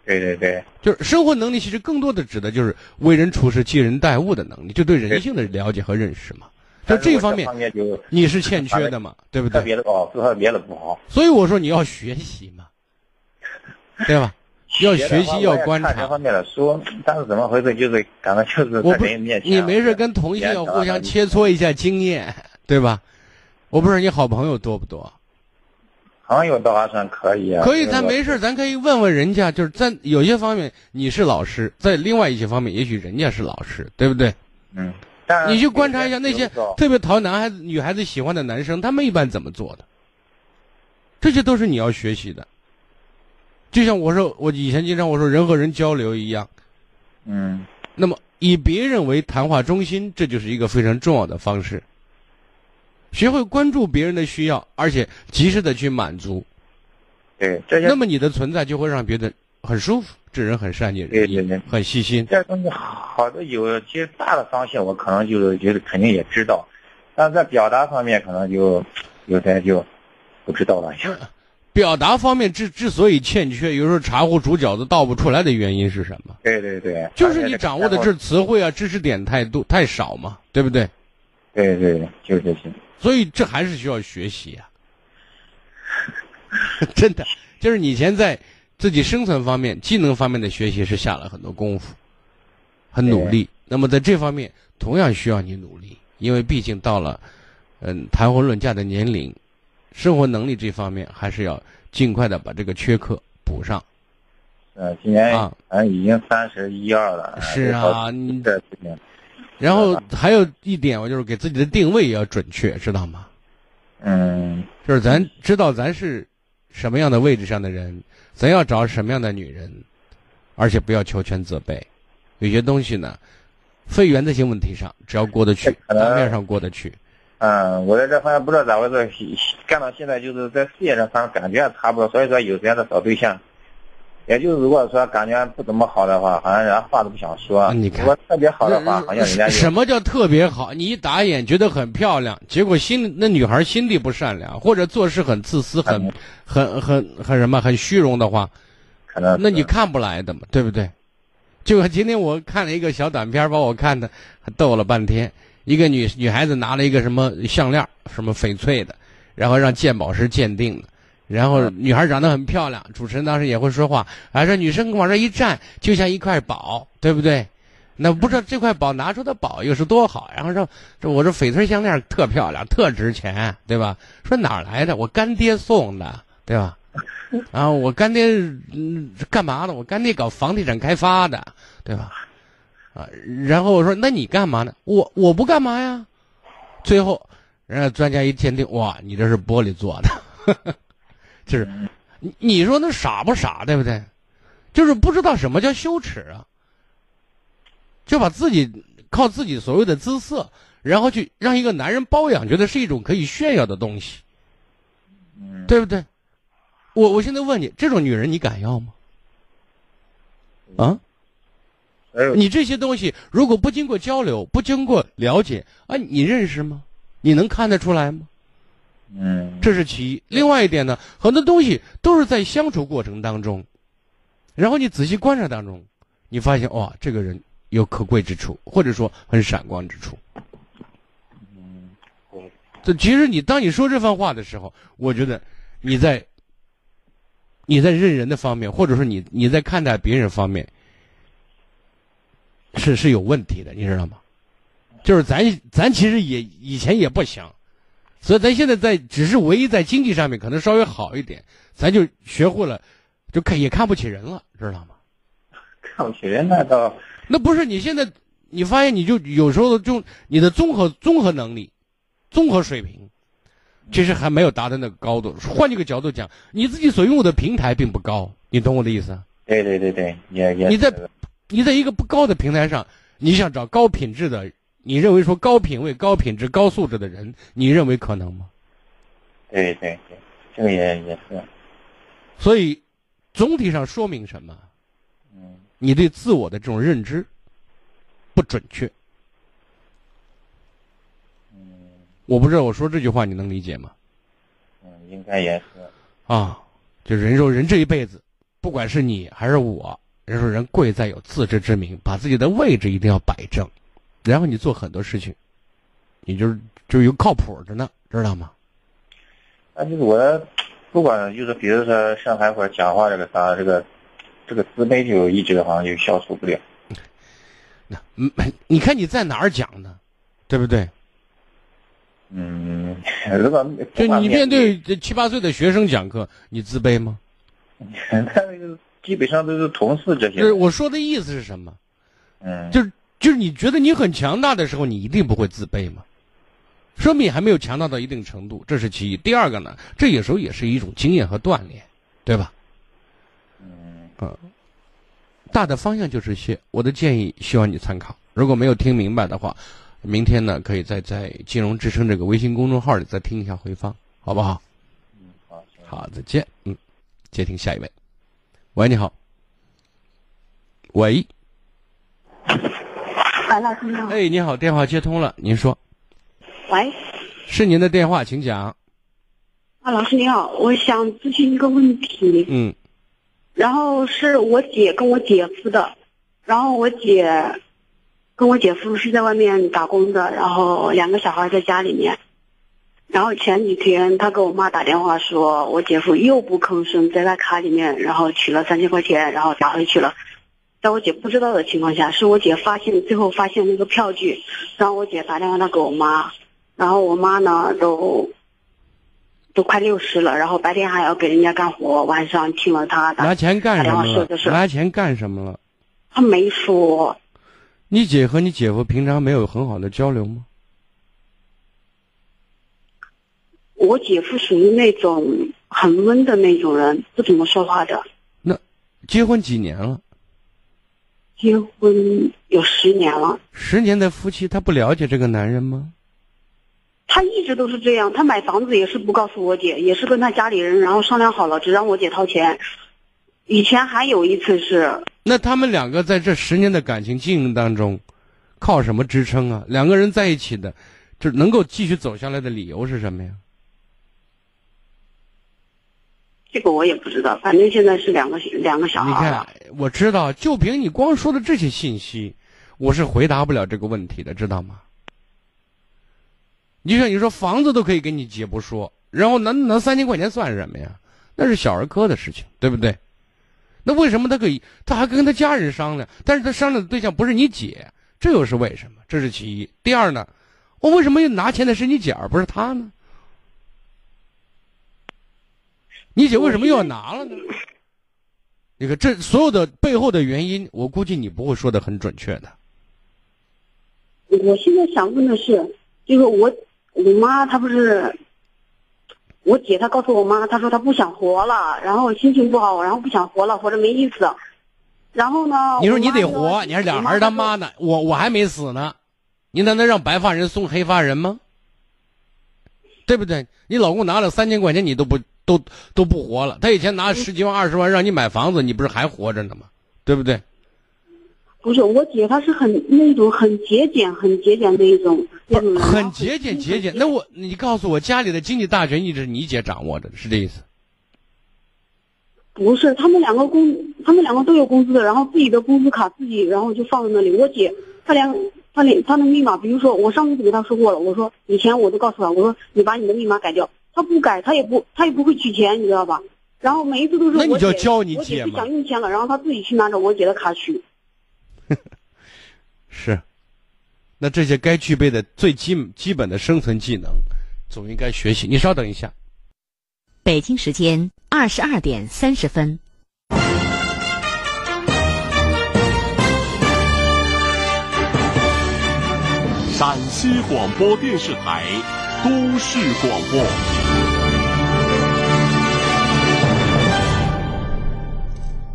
对对对，就是生活能力，其实更多的指的就是为人处事、接人待物的能力，就对人性的了解和认识嘛。就这方面，你是欠缺的嘛，对不对？别的哦，特别的不好。所以我说你要学习嘛，对吧？要学习，要观察。这方面的书，但是怎么回事？就是感觉就是在人面前。你没事跟同性要互相切磋一下经验，对吧？我不知道你好朋友多不多。朋友倒还算可以啊，可以，咱没事，咱可以问问人家，就是在有些方面你是老师，在另外一些方面，也许人家是老师，对不对？嗯，你去观察一下那些特别讨男孩子、女孩子喜欢的男生，他们一般怎么做的？这些都是你要学习的。就像我说，我以前经常我说，人和人交流一样，嗯，那么以别人为谈话中心，这就是一个非常重要的方式。学会关注别人的需要，而且及时的去满足。对，那么你的存在就会让别人很舒服，这人很善解人意，很细心。这东西好的有，其实大的方向我可能就是觉得肯定也知道，但是在表达方面可能就有点就不知道了。表达方面之之所以欠缺，有时候茶壶煮饺子倒不出来的原因是什么？对对对，就是你掌握的这词汇啊、知识点太多太少嘛，对不对？对对，就是这些。所以这还是需要学习啊！[LAUGHS] 真的，就是你以前在自己生存方面、技能方面的学习是下了很多功夫，很努力。那么在这方面同样需要你努力，因为毕竟到了嗯谈婚论嫁的年龄，生活能力这方面还是要尽快的把这个缺课补上。呃，今年啊，正已经三十一二了。是啊，你这然后还有一点，我就是给自己的定位也要准确，知道吗？嗯，就是咱知道咱是什么样的位置上的人，咱要找什么样的女人，而且不要求全责备。有些东西呢，非原则性问题上，只要过得去，表面上过得去。嗯，我在这方面不知道咋回事，干到现在就是在事业上，反正感觉还差不多，所以说有时间在找对象。也就是如果说感觉不怎么好的话，好像人家话都不想说。你看，如果特别好的话，好像人家什么叫特别好？你一打眼觉得很漂亮，结果心那女孩心地不善良，或者做事很自私、很很很很什么、很虚荣的话，可能那你看不来的嘛，对不对？就今天我看了一个小短片，把我看的还逗了半天。一个女女孩子拿了一个什么项链，什么翡翠的，然后让鉴宝师鉴定的。然后女孩长得很漂亮，主持人当时也会说话，还说女生往这一站就像一块宝，对不对？那不知道这块宝拿出的宝又是多好。然后说这我这翡翠项链特漂亮，特值钱，对吧？说哪来的？我干爹送的，对吧？然后我干爹嗯干嘛的？我干爹搞房地产开发的，对吧？啊，然后我说那你干嘛呢？我我不干嘛呀。最后，人家专家一鉴定，哇，你这是玻璃做的。[LAUGHS] 就是，你你说那傻不傻，对不对？就是不知道什么叫羞耻啊，就把自己靠自己所谓的姿色，然后去让一个男人包养，觉得是一种可以炫耀的东西，对不对？我我现在问你，这种女人你敢要吗？啊？你这些东西如果不经过交流，不经过了解啊，你认识吗？你能看得出来吗？嗯，这是其一。另外一点呢，很多东西都是在相处过程当中，然后你仔细观察当中，你发现哇，这个人有可贵之处，或者说很闪光之处。嗯，这其实你当你说这番话的时候，我觉得你在你在认人的方面，或者说你你在看待别人方面。是是有问题的，你知道吗？就是咱咱其实也以前也不行，所以咱现在在只是唯一在经济上面可能稍微好一点，咱就学会了，就看也看不起人了，知道吗？看不起人那倒那不是你现在你发现你就有时候就你的综合综合能力、综合水平，其实还没有达到那个高度。换一个角度讲，你自己所拥有的平台并不高，你懂我的意思？对对对对，也也你在。你在一个不高的平台上，你想找高品质的，你认为说高品位、高品质、高素质的人，你认为可能吗？对对对，这个也也是。所以，总体上说明什么？嗯，你对自我的这种认知不准确。嗯，我不知道我说这句话你能理解吗？嗯，应该也是。啊，就人说人这一辈子，不管是你还是我。人说人贵在有自知之明，把自己的位置一定要摆正，然后你做很多事情，你就是就有靠谱的呢，知道吗？啊就是我，不管就是比如说上台或者讲话这个啥，这个这个自卑就一直好像就消除不了。那嗯，你看你在哪儿讲呢？对不对？嗯，如果就你面对这七八岁的学生讲课，你自卑吗？[LAUGHS] 那个。基本上都是同事这些。就是我说的意思是什么？嗯，就是就是你觉得你很强大的时候，你一定不会自卑吗？说明你还没有强大到一定程度，这是其一。第二个呢，这有时候也是一种经验和锻炼，对吧？嗯嗯，大的方向就是些。我的建议希望你参考。如果没有听明白的话，明天呢可以再在金融之声这个微信公众号里再听一下回放，好不好？嗯，好，好，再见。嗯，接听下一位。喂，你好。喂。喂，老师你好。哎，你好，电话接通了，您说。喂。是您的电话，请讲。啊，老师你好，我想咨询一个问题。嗯。然后是我姐跟我姐夫的，然后我姐跟我姐夫是在外面打工的，然后两个小孩在家里面。然后前几天他给我妈打电话说，我姐夫又不吭声，在他卡里面，然后取了三千块钱，然后打回去了。在我姐不知道的情况下，是我姐发现最后发现那个票据，然后我姐打电话他给我妈，然后我妈呢都都快六十了，然后白天还要给人家干活，晚上听了他拿钱干什么了？拿钱干什么了？他没说。你姐和你姐夫平常没有很好的交流吗？我姐夫属于那种很温的那种人，不怎么说话的。那结婚几年了？结婚有十年了。十年的夫妻，他不了解这个男人吗？他一直都是这样。他买房子也是不告诉我姐，也是跟他家里人然后商量好了，只让我姐掏钱。以前还有一次是。那他们两个在这十年的感情经营当中，靠什么支撑啊？两个人在一起的，就能够继续走下来的理由是什么呀？这个我也不知道，反正现在是两个两个小孩。你看，我知道，就凭你光说的这些信息，我是回答不了这个问题的，知道吗？你像你说房子都可以给你姐不说，然后那那三千块钱算什么呀？那是小儿科的事情，对不对？那为什么他可以，他还跟他家人商量？但是他商量的对象不是你姐，这又是为什么？这是其一。第二呢，我为什么又拿钱的是你姐而不是他呢？你姐为什么又要拿了呢？你看，这所有的背后的原因，我估计你不会说的很准确的。我现在想问的是，就是我我妈她不是，我姐她告诉我妈，她说她不想活了，然后心情不好，然后不想活了，活着没意思。然后呢？你说你得活，你还俩孩儿他妈呢，我我还没死呢，你难道让白发人送黑发人吗？对不对？你老公拿了三千块钱，你都不都都不活了。他以前拿十几万、二十万让你买房子，你不是还活着呢吗？对不对？不是我姐，她是很那种很节俭、很节俭的一种那种人。很节俭，节俭。那我你告诉我，家里的经济大权一直是你姐掌握着，是这意思？不是，他们两个工，他们两个都有工资的，然后自己的工资卡自己，然后就放在那里。我姐，她连她连她的密码，比如说我上次就给她说过了，我说以前我都告诉她，我说你把你的密码改掉，她不改，他也不他也不会取钱，你知道吧？然后每一次都是那你就我姐教你我姐不姐想用钱了，然后他自己去拿着我姐的卡取。[LAUGHS] 是。那这些该具备的最基基本的生存技能，总应该学习。你稍等一下。北京时间二十二点三十分。陕西广播电视台都市广播。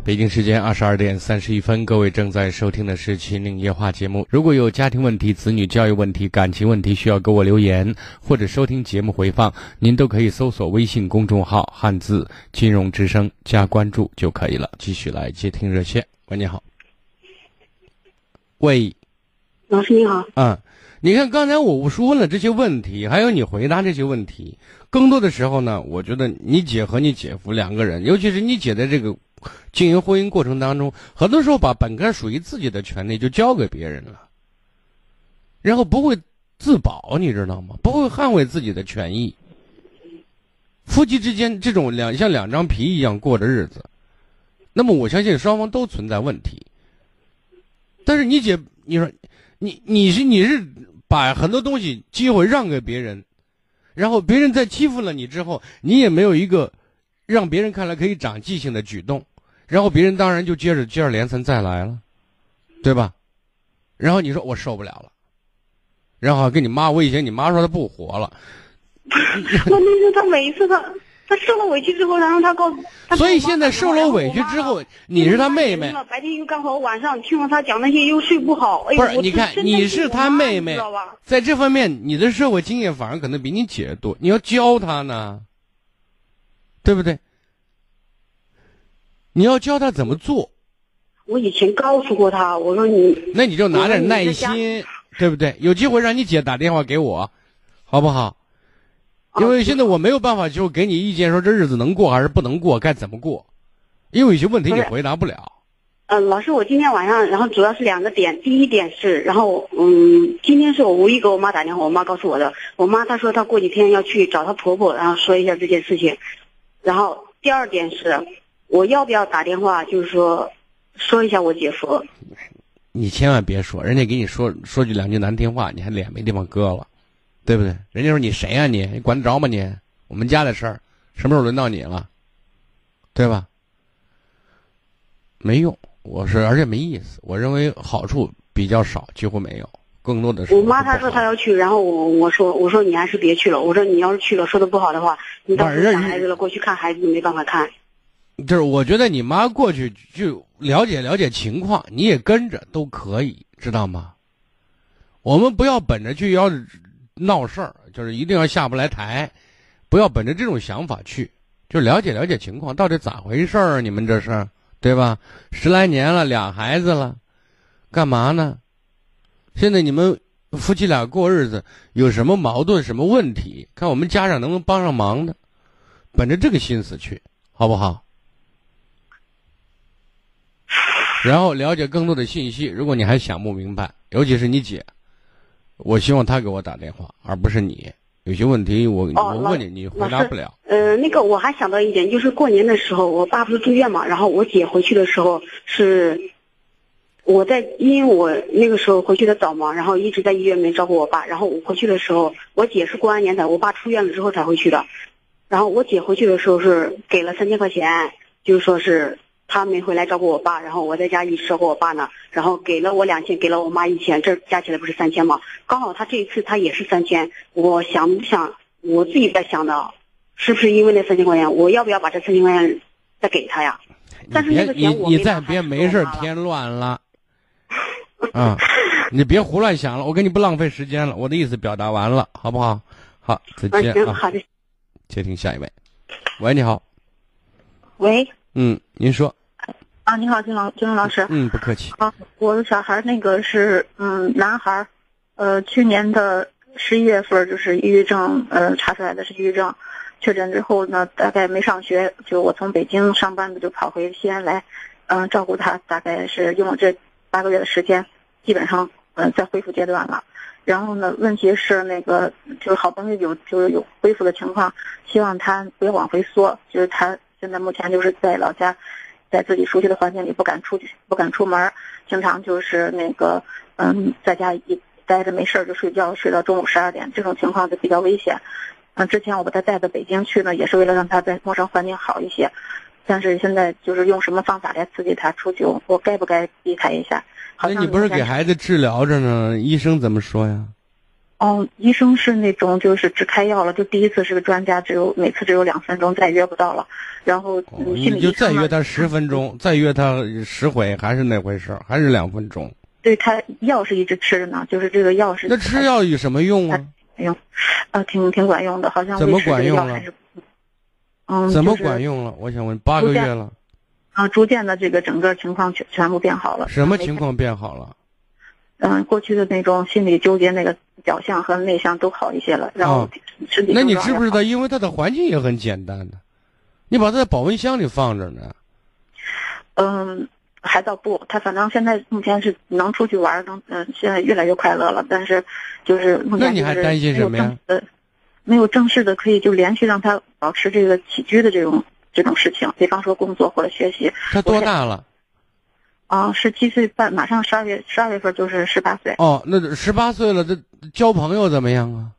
北京时间二十二点三十一分，各位正在收听的是《秦岭夜话》节目。如果有家庭问题、子女教育问题、感情问题需要给我留言，或者收听节目回放，您都可以搜索微信公众号“汉字金融之声”加关注就可以了。继续来接听热线。喂，你好。喂，老师你好，啊，你看刚才我说了这些问题，还有你回答这些问题，更多的时候呢，我觉得你姐和你姐夫两个人，尤其是你姐在这个经营婚姻过程当中，很多时候把本该属于自己的权利就交给别人了，然后不会自保，你知道吗？不会捍卫自己的权益。夫妻之间这种两像两张皮一样过的日子，那么我相信双方都存在问题。但是你姐，你说你你是你是把很多东西机会让给别人，然后别人在欺负了你之后，你也没有一个让别人看来可以长记性的举动，然后别人当然就接着接二连三再来了，对吧？然后你说我受不了了，然后跟你妈威胁，你妈说她不活了，问题是他每一次他他受了委屈之后，然后他告诉，所以现在受了委屈之后，你是他妹妹，白天又干活，晚上听了他讲那些又睡不好。哎，不是？你看你是他妹妹在这方面你的社会经验反而可能比你姐多，你要教他呢，对不对？你要教他怎么做，我以前告诉过他，我说你，那你就拿点耐心，对不对？有机会让你姐打电话给我，好不好？[LAUGHS] 因为现在我没有办法就给你意见，说这日子能过还是不能过，该怎么过？因为有些问题你回答不了。呃，老师，我今天晚上，然后主要是两个点。第一点是，然后嗯，今天是我无意给我妈打电话，我妈告诉我的。我妈她说她过几天要去找她婆婆，然后说一下这件事情。然后第二点是，我要不要打电话，就是说说一下我姐夫。你千万别说，人家给你说说句两句难听话，你还脸没地方搁了，对不对？人家说你谁呀、你？你管得着吗你？我们家的事儿，什么时候轮到你了？对吧？没用，我是而且没意思。我认为好处比较少，几乎没有，更多的是我妈她说她要去，然后我我说我说你还是别去了。我说你要是去了，说的不好的话，你到时候想孩子了，过去看孩子没办法看。就是我觉得你妈过去就了解了解情况，你也跟着都可以，知道吗？我们不要本着去要闹事儿，就是一定要下不来台，不要本着这种想法去，就了解了解情况，到底咋回事儿？你们这是对吧？十来年了，俩孩子了，干嘛呢？现在你们夫妻俩过日子有什么矛盾、什么问题？看我们家长能不能帮上忙的，本着这个心思去，好不好？然后了解更多的信息。如果你还想不明白，尤其是你姐，我希望他给我打电话，而不是你。有些问题我、哦我问你，你回答不了。呃，那个我还想到一点，就是过年的时候，我爸不是住院嘛，然后我姐回去的时候是我在，因为我那个时候回去的早嘛，然后一直在医院里面照顾我爸，然后我回去的时候，我姐是过完年才，我爸出院了之后才回去的，然后我姐回去的时候是给了三千块钱，就是说是她没回来照顾我爸，然后我在家一直照顾我爸呢，然后给了我两千，给了我妈一千，这加起来不是三千吗？刚好他这一次他也是三千，我想不想我自己在想的，是不是因为那三千块钱，我要不要把这三千块钱再给他呀？但是你那个钱我你再别没事添乱了，啊，你别胡乱想了，我给你不浪费时间了，我的意思表达完了，好不好？好，再啊，行，见啊，好的。接听下一位。喂，你好，喂，嗯，您说，啊，你好，金老金龙老师。嗯，不客气，啊，我的小孩那个是嗯男孩儿，呃，去年的十一月份就是抑郁症，呃，查出来的是抑郁症，确诊之后呢，大概没上学，就我从北京上班的就跑回西安来，嗯、照顾他，大概是用了这八个月的时间，基本上嗯、呃在恢复阶段了。然后呢，问题是那个就是好不容易有就是有恢复的情况，希望他不要往回缩，就是他现在目前就是在老家，在自己熟悉的环境里不敢出去，不敢出门，经常就是那个嗯，在家一待着没事儿就睡觉，睡到中午十二点，这种情况就比较危险。嗯，之前我把他带到北京去呢，也是为了让他在陌生环境好一些，但是现在就是用什么方法来刺激他出去，我该不该逼他一下？好像那你不是给孩子治疗着呢？医生怎么说呀？哦，医生是那种就是只开药了，就第一次是个专家，只有每次只有两分钟，再约不到了。然后、你就再约他十分钟，再约他十回，还是那回事儿，还是两分钟。对他药是一直吃着呢，就是这个药是那吃药有什么用啊？用，啊，挺挺管用的，好像怎么管用了嗯，怎么管用了？我想问，八个月了，啊，逐渐的这个整个情况全全部变好了。什么情况变好了？嗯，过去的那种心理纠结，那个表象和内向都好一些了，然后哦身体那你知不知道？因为他的环境也很简单的，你把他在保温箱里放着呢。嗯，还倒不，他反正现在目前是能出去玩儿，能嗯，现在越来越快乐了。但是就是目前就是那你还担心什么呀没有正式的？没有正式的可以就连续让他保持这个起居的这种这种事情，比方说工作或者学习。他多大了？啊，十七岁半，马上十二月十二月份就是十八岁。哦，那十八岁了，这交朋友怎么样啊？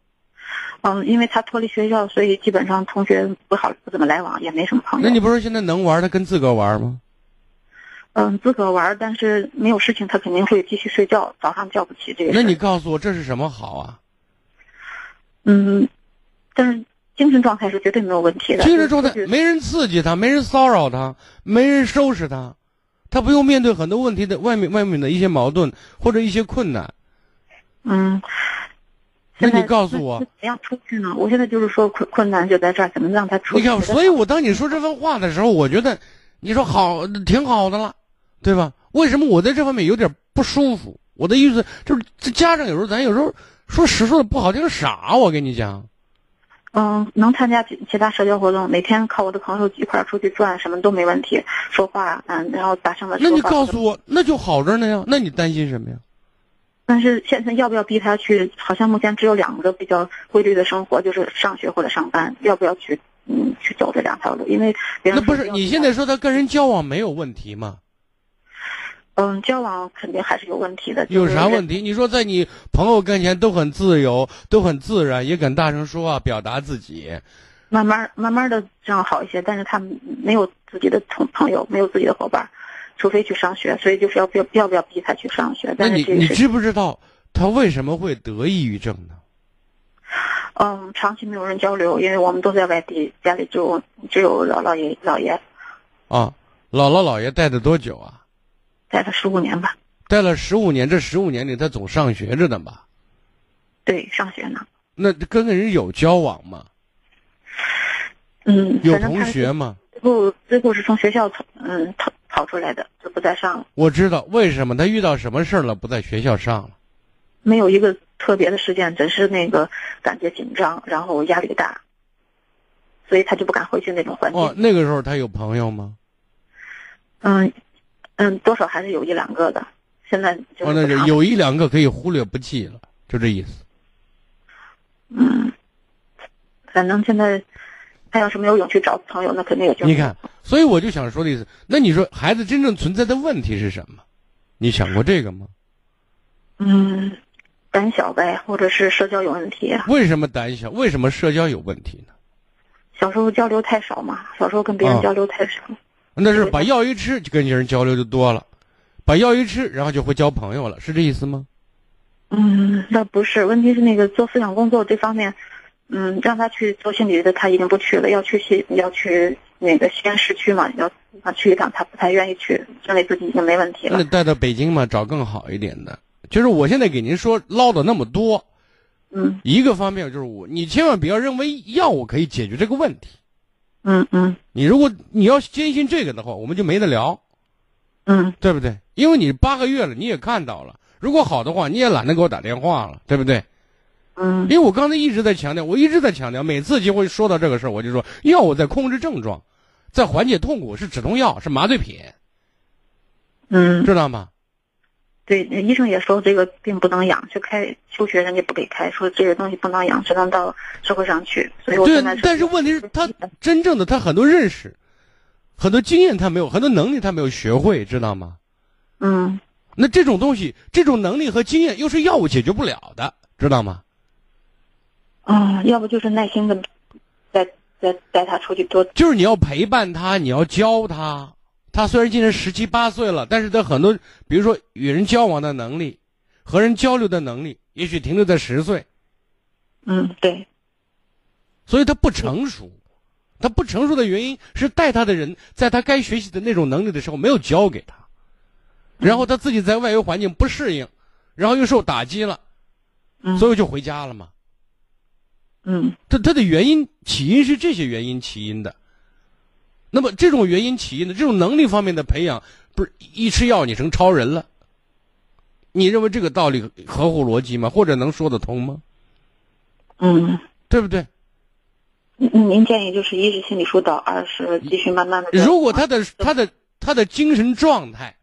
嗯，因为他脱离学校，所以基本上同学不好不怎么来往，也没什么朋友。那你不是现在能玩，他跟自个玩吗？嗯，自个玩，但是没有事情，他肯定会继续睡觉，早上叫不起这个。那你告诉我这是什么好啊？嗯，但是精神状态是绝对没有问题的。精神状态没人刺激他，没人骚扰他，没人收拾他，他不用面对很多问题的外面外面的一些矛盾或者一些困难。嗯，那你告诉我怎么样出去呢？我现在就是说困困难就在这儿，怎么让他出去？你看，所以我当你说这番话的时候，我觉得你说好挺好的了，对吧？为什么我在这方面有点不舒服？我的意思就是，这家长有时候咱有时候说实说的不好听，傻。我跟你讲，嗯，能参加其其他社交活动，每天靠我的朋友一块儿出去转，什么都没问题。说话，嗯，然后大声的说。那你告诉我，那就好着呢呀。那你担心什么呀？但是现在要不要逼他去？好像目前只有两个比较规律的生活，就是上学或者上班。要不要去？嗯，去走这两条路？因为别人那不是你现在说他跟人交往没有问题吗？嗯，交往肯定还是有问题的。有啥问题？你说在你朋友跟前都很自由，都很自然，也敢大声说话，表达自己。慢慢慢慢的这样好一些，但是他没有自己的同朋友，没有自己的伙伴，除非去上学，所以就是要不要要不要逼他去上学？那但是你你知不知道他为什么会得抑郁症呢？嗯，长期没有人交流，因为我们都在外地，家里只有只有姥姥爷姥爷啊，姥姥姥爷带的多久啊？带了十五年吧，带了十五年，这十五年里他总上学着呢吧？对，上学呢。那跟人有交往吗？嗯，有同学吗？最后最后是从学校逃嗯逃逃出来的，就不再上了，我知道为什么他遇到什么事儿了，不在学校上了。没有一个特别的事件，只是那个感觉紧张，然后压力大，所以他就不敢回去那种环境。哦，那个时候他有朋友吗？嗯嗯，多少还是有一两个的。现在就哦，那就是有一两个可以忽略不计了，就这意思。嗯，反正现在他要是没有勇气找朋友，那肯定也就你看，所以我就想说的意思，那你说孩子真正存在的问题是什么？你想过这个吗？嗯，胆小呗，或者是社交有问题。为什么胆小？为什么社交有问题呢？小时候交流太少嘛，小时候跟别人哦交流太少。那是把药一吃，就跟人交流就多了，把药一吃，然后就会交朋友了，是这意思吗？嗯，那不是，问题是那个做思想工作这方面，嗯，让他去做心理的，他已经不去了，要去西要去那个西安市区嘛，要他去一趟，他不太愿意去，认为自己已经没问题了那。带到北京嘛，找更好一点的。就是我现在给您说唠叨那么多，嗯一个方面就是我，你千万不要认为药物可以解决这个问题。嗯嗯你如果你要坚信这个的话，我们就没得聊，嗯对不对？因为你八个月了，你也看到了，如果好的话，你也懒得给我打电话了，对不对？嗯因为我刚才一直在强调，我一直在强调，每次就会说到这个事儿，我就说药物在控制症状，在缓解痛苦是止痛药，是麻醉品，嗯，知道吗？对，医生也说这个病不能养，就开休学人家不给开，说这个东西不能养，只能到社会上去。所以我对现在，但是问题是，他真正的他很多认识，很多经验他没有，很多能力他没有学会，知道吗？嗯那这种东西，这种能力和经验又是药物解决不了的，知道吗？啊，要不就是耐心的带带带他出去多就是你要陪伴他，你要教他。他虽然今年十七八岁了，但是他很多，比如说与人交往的能力，和人交流的能力，也许停留在十岁，嗯对所以他不成熟。他不成熟的原因是带他的人在他该学习的那种能力的时候没有教给他，然后他自己在外围环境不适应，然后又受打击了，所以就回家了嘛。嗯他他的原因起因是这些原因起因的。那么这种原因起因的这种能力方面的培养，不是一吃药你成超人了？你认为这个道理合乎逻辑吗？或者能说得通吗？嗯对不对？嗯，您建议就是一是心理疏导，二是继续慢慢的。如果他的他的他的精神状态，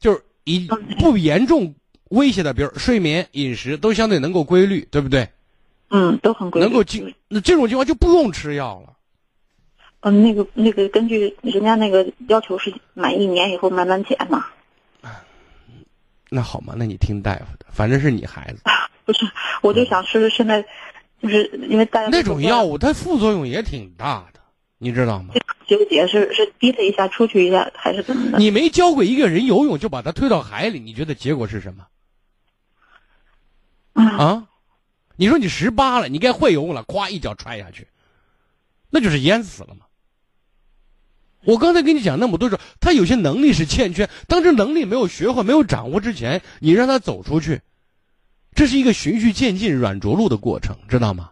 就是以不严重威胁的，比如睡眠、饮食都相对能够规律，对不对？嗯，都很规律。能够经那这种情况就不用吃药了。嗯，那个那个，根据人家那个要求是满一年以后慢慢减嘛。那好嘛，那你听大夫的，反正是你孩子。[LAUGHS] 不是，我就想是现在，就是因为大家那种药物它副作用也挺大的，你知道吗？纠结是是逼他一下出去一下，还是怎么的？你没教过一个人游泳，就把他推到海里，你觉得结果是什么？啊？你说你十八了，你该会游泳了，咵一脚踹下去，那就是淹死了嘛。我刚才跟你讲那么多，说他有些能力是欠缺，当这能力没有学会、没有掌握之前，你让他走出去，这是一个循序渐进、软着陆的过程，知道吗？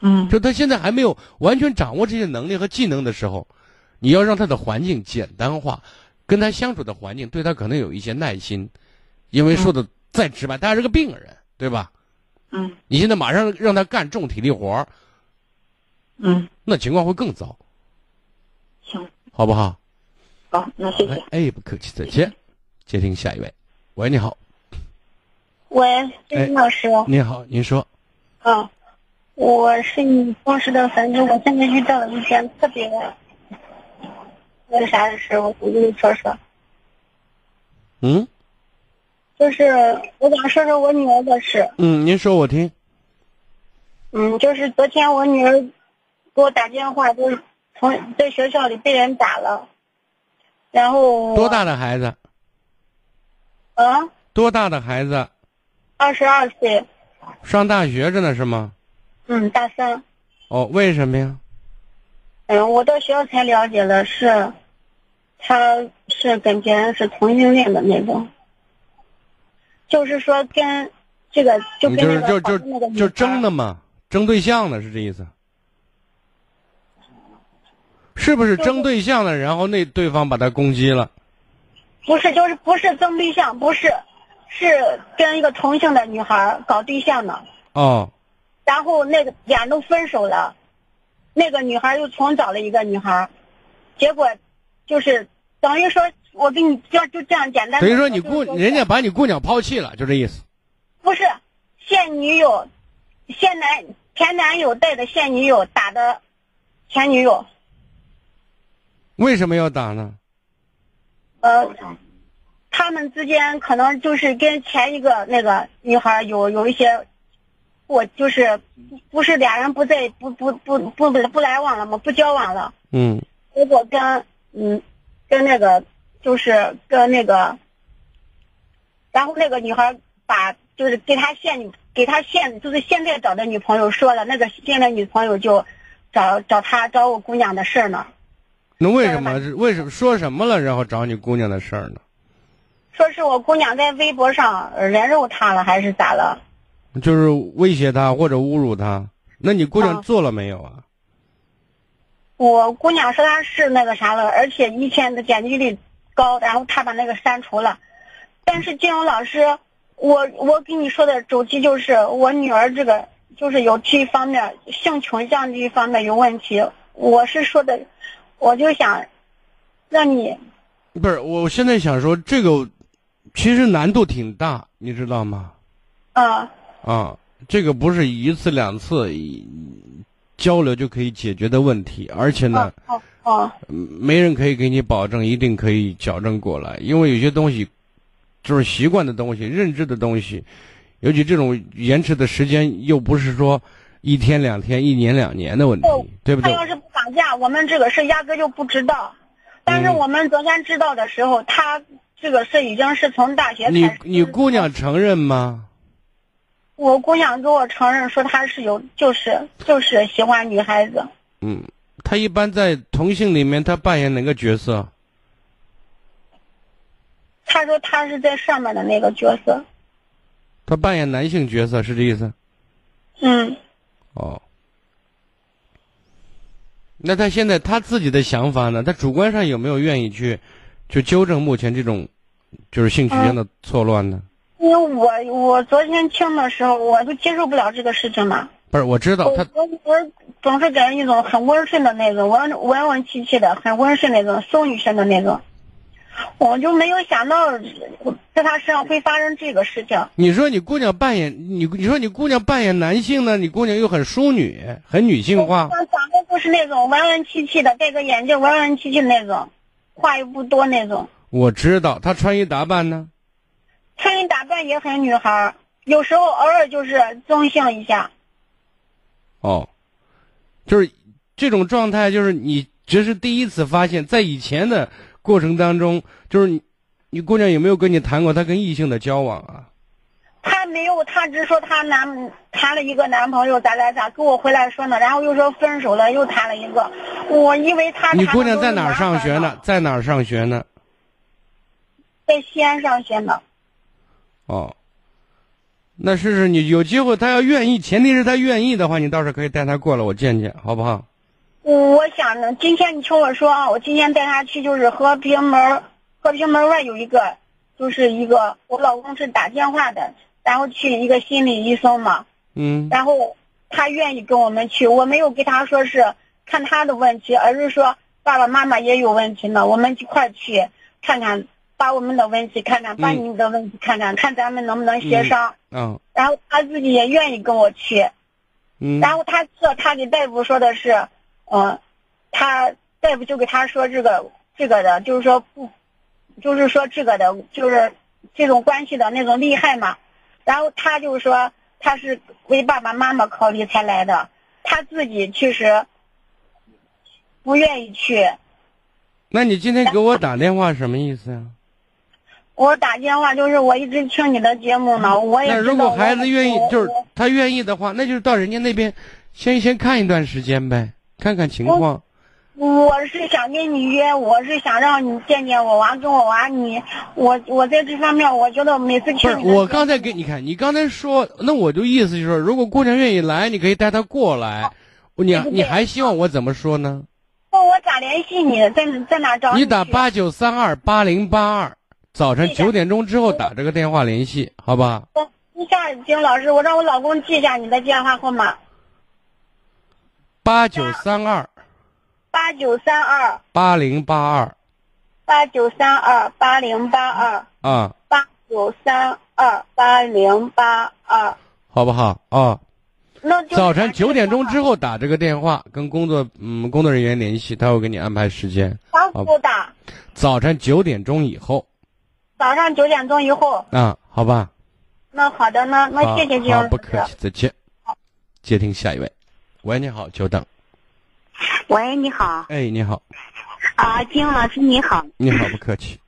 嗯，就他现在还没有完全掌握这些能力和技能的时候，你要让他的环境简单化，跟他相处的环境对他可能有一些耐心，因为说的再直白，他还是个病人，对吧？嗯。你现在马上让他干重体力活儿嗯，那情况会更糟，行，好不好？好，那谢谢。哎，不客气，再见。接听下一位，喂，你好，喂，金老师。你好，您说，嗯，我是你当时的粉丝，我现在遇到了一件特别那个啥的事，我我跟你说说，嗯就是我想说说我女儿的事。嗯，您说我听，嗯，就是昨天我女儿给我打电话，就是从在学校里被人打了，然后多大的孩子？啊，多大的孩子？二十二岁，上大学着呢是吗？嗯，大三。哦，为什么呀？嗯，我到学校才了解了，是，他是跟别人是同性恋的那种，就是说跟这个就就是就就就争的嘛，争对象的是这意思？是不是争对象了，然后那对方把他攻击了？不是，就是不是争对象，不是，是跟一个同性的女孩搞对象呢，哦，然后那个俩人都分手了，那个女孩又重找了一个女孩，结果就是等于说，我跟你就就这样简单等于说你姑人家把你姑娘抛弃了，就这意思。不是现女友，现男前男友带的现女友打的前女友，为什么要打呢？呃，他们之间可能就是跟前一个那个女孩有有一些，我就是不是俩人不在不不不不不不来往了吗？不交往了，嗯结果跟嗯跟那个就是跟那个，然后那个女孩把就是给他现女给他现就是现在找的女朋友说了，那个现在女朋友就找找他找我姑娘的事儿呢。那为什么？为什么说什么了？然后找你姑娘的事儿呢？说是我姑娘在微博上人肉他了，还是咋了？就是威胁他或者侮辱他。那你姑娘做了没有啊？我姑娘说她是那个啥了，而且以前的点击率高，然后她把那个删除了。但是金荣老师，我我跟你说的主题就是我女儿这个就是有这一方面性倾向这一方面有问题。我是说的，我就想让你不是，我现在想说这个其实难度挺大，你知道吗？啊啊，这个不是一次两次交流就可以解决的问题，而且呢，哦哦，没人可以给你保证一定可以矫正过来，因为有些东西就是习惯的东西、认知的东西，尤其这种延迟的时间又不是说一天两天、一年两年的问题，对不对？他要是不绑架，我们这个事压根就不知道。但是我们昨天知道的时候，他这个事已经是从大学开始。你你姑娘承认吗？我姑娘给我承认说她是有，就是就是喜欢女孩子。嗯，她一般在同性里面，她扮演哪个角色？她说她是在上面的那个角色。她扮演男性角色是这意思？嗯。哦。那他现在他自己的想法呢？他主观上有没有愿意去，去纠正目前这种，就是性取向的错乱呢？因为我我昨天听的时候，我就接受不了这个事情嘛。不是，我知道他。我我总是给人一种很温顺的那种，温温文气气的，很温顺那种，淑女生的那种。我就没有想到在他身上会发生这个事情。你说你姑娘扮演你，你说你姑娘扮演男性呢？你姑娘又很淑女，很女性化。长得就是那种文文气气的，戴个眼镜，文文气气的那种，话又不多那种。我知道她穿衣打扮呢。穿衣打扮也很女孩，有时候偶尔就是中性一下。哦，就是这种状态，就是你这是第一次发现，在以前的过程当中，就是你，你姑娘有没有跟你谈过她跟异性的交往啊？她没有，她只说她男谈了一个男朋友，咋咋咋，跟我回来说呢，然后又说分手了，又谈了一个。我因为她。你姑娘在哪儿上学呢？在哪儿上学呢？在西安上学呢。哦，那试试你有机会，她要愿意，前提是他愿意的话，你倒是可以带她过来，我见见，好不好？我想呢，今天你听我说啊，我今天带他去，就是和平门，和平门外有一个，就是一个我老公是打电话的，然后去一个心理医生嘛，嗯，然后他愿意跟我们去，我没有跟他说是看他的问题，而是说爸爸妈妈也有问题呢，我们一块去看看。把我们的问题看看，把你的问题看看，看咱们能不能协商。嗯。然后他自己也愿意跟我去。嗯。然后他这他给大夫说的是，嗯，他大夫就给他说这个这个的，就是说不，就是说这个的，就是这种关系的那种厉害嘛。然后他就说他是为爸爸妈妈考虑才来的，他自己其实不愿意去。那你今天给我打电话什么意思呀？我打电话就是我一直听你的节目呢，我也那如果孩子愿意，就是他愿意的话，那就是到人家那边先先看一段时间呗，看看情况。我是想跟你约，我是想让你见见我娃，跟我娃你，我我在这方面我觉得每次听。不是，我刚才给你看，你刚才说，那我就意思就是说，如果姑娘愿意来，你可以带她过来。你你还希望我怎么说呢？那我咋联系你？在在哪找你？你打八九三二八零八二。早晨九点钟之后打这个电话联系，好吧？一下，金老师，我让我老公记一下你的电话号码。八九三二。八九三二。八零八二。八九三二八零八二。啊。八九三二八零八二。好不好啊？那早晨九点钟之后打这个电话，跟工作嗯工作人员联系，他会给你安排时间。啥时候打？早晨九点钟以后。早上九点钟以后。啊，好吧。那好的，那那谢谢金老师。不客气，再见。好接听下一位。喂，你好，久等。喂，你好。哎，你好。啊，金老师你好。你好，不客气。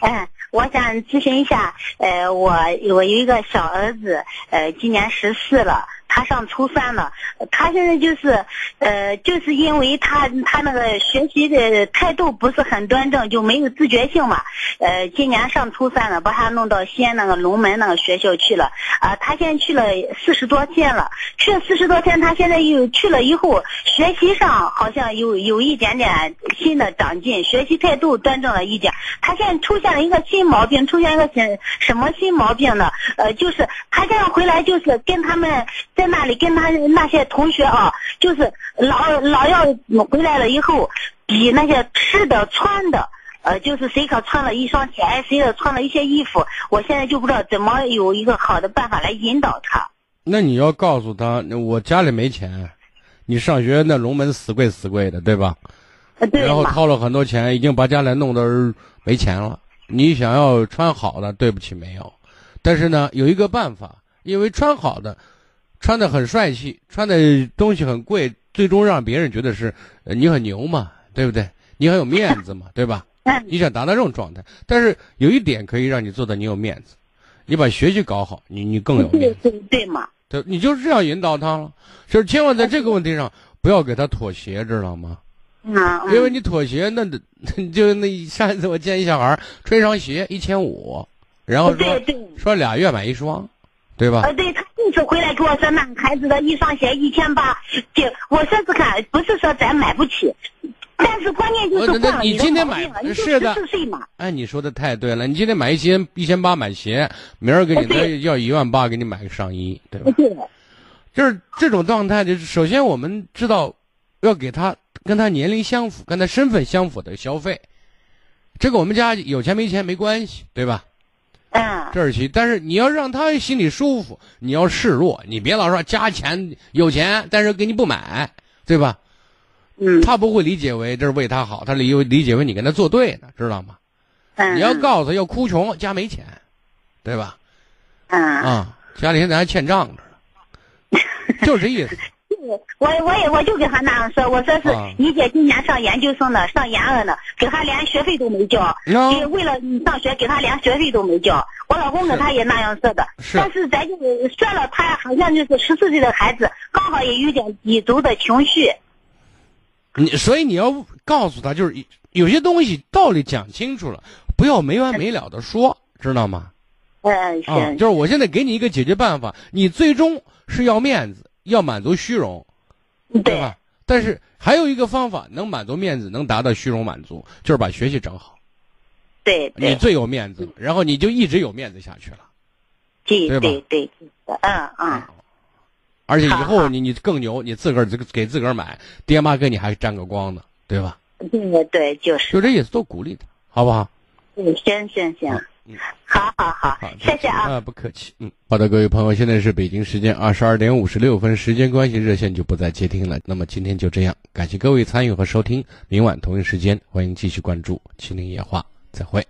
嗯，[LAUGHS] 我想咨询一下，呃，我我有一个小儿子，呃，今年十四了。他上初三了，他现在就是，呃，就是因为他他那个学习的态度不是很端正，就没有自觉性嘛。呃，今年上初三了，把他弄到西安那个龙门那个学校去了。啊，他现在去了四十多天了，去了四十多天，他现在又去了以后，学习上好像有有一点点新的长进，学习态度端正了一点。他现在出现了一个新毛病，出现一个什什么新毛病呢？呃，就是他现在回来就是跟他们。那里跟他那些同学啊，就是老老要回来了以后，比那些吃的穿的，呃，就是谁可穿了一双鞋，谁的穿了一些衣服，我现在就不知道怎么有一个好的办法来引导他。那你要告诉他，我家里没钱，你上学那龙门死贵死贵的，对吧？对。然后掏了很多钱，已经把家里弄得没钱了。你想要穿好的，对不起，没有。但是呢，有一个办法，因为穿好的。穿的很帅气，穿的东西很贵，最终让别人觉得是你很牛嘛，对不对？你很有面子嘛，[LAUGHS] 对吧？你想达到这种状态，但是有一点可以让你做到你有面子，你把学习搞好，你你更有面子，对 [LAUGHS] 对嘛？对，你就是这样引导他了，就是千万在这个问题上不要给他妥协，知道吗？啊，因为你妥协，那 [LAUGHS] 就那上一次我见一小孩穿一双鞋一千五，然后说说俩月买一双。对吧？呃，对他这次回来给我说，那孩子的一双鞋一千八，就我说是看，不是说咱买不起，但是关键就是那你今天买是的，十四岁嘛。哎，你说的太对了，你今天买一千一千八买鞋，明儿给你再要一万八给你买个上衣，对吧？对。就是这种状态，就是首先我们知道，要给他跟他年龄相符、跟他身份相符的消费，这个我们家有钱没钱没关系，对吧？嗯，这是其，但是你要让他心里舒服，你要示弱，你别老说加钱有钱，但是给你不买，对吧？嗯，他不会理解为这是为他好，他理理解为你跟他作对呢，知道吗？嗯，你要告诉他要哭穷，家没钱，对吧？嗯啊，家里现在还欠账着呢，[LAUGHS] 就这意思。我我也我就跟他那样说，我说是你姐今年上研究生了，上研二呢，给他连学费都没交，就为了你上学给他连学费都没交。我老公跟他也那样说的，但是咱就说了，他好像就是十四岁的孩子，刚好也有点低足的情绪。你所以你要告诉他，就是有些东西道理讲清楚了，不要没完没了的说，知道吗？嗯，行。就是我现在给你一个解决办法，你最终是要面子。要满足虚荣，对吧？但是还有一个方法能满足面子，能达到虚荣满足，就是把学习整好。对，你最有面子，然后你就一直有面子下去了。对对对，嗯嗯。而且以后你你更牛，你自个儿给自个儿买，爹妈给你还沾个光呢，对吧？对对，就是。就这意思，多鼓励他，好不好？嗯，行行行。嗯，好好好，谢谢啊！啊，不客气。嗯，好的，各位朋友，现在是北京时间二十二点五十六分，时间关系，热线就不再接听了。那么今天就这样，感谢各位参与和收听，明晚同一时间，欢迎继续关注《麒麟夜话》，再会。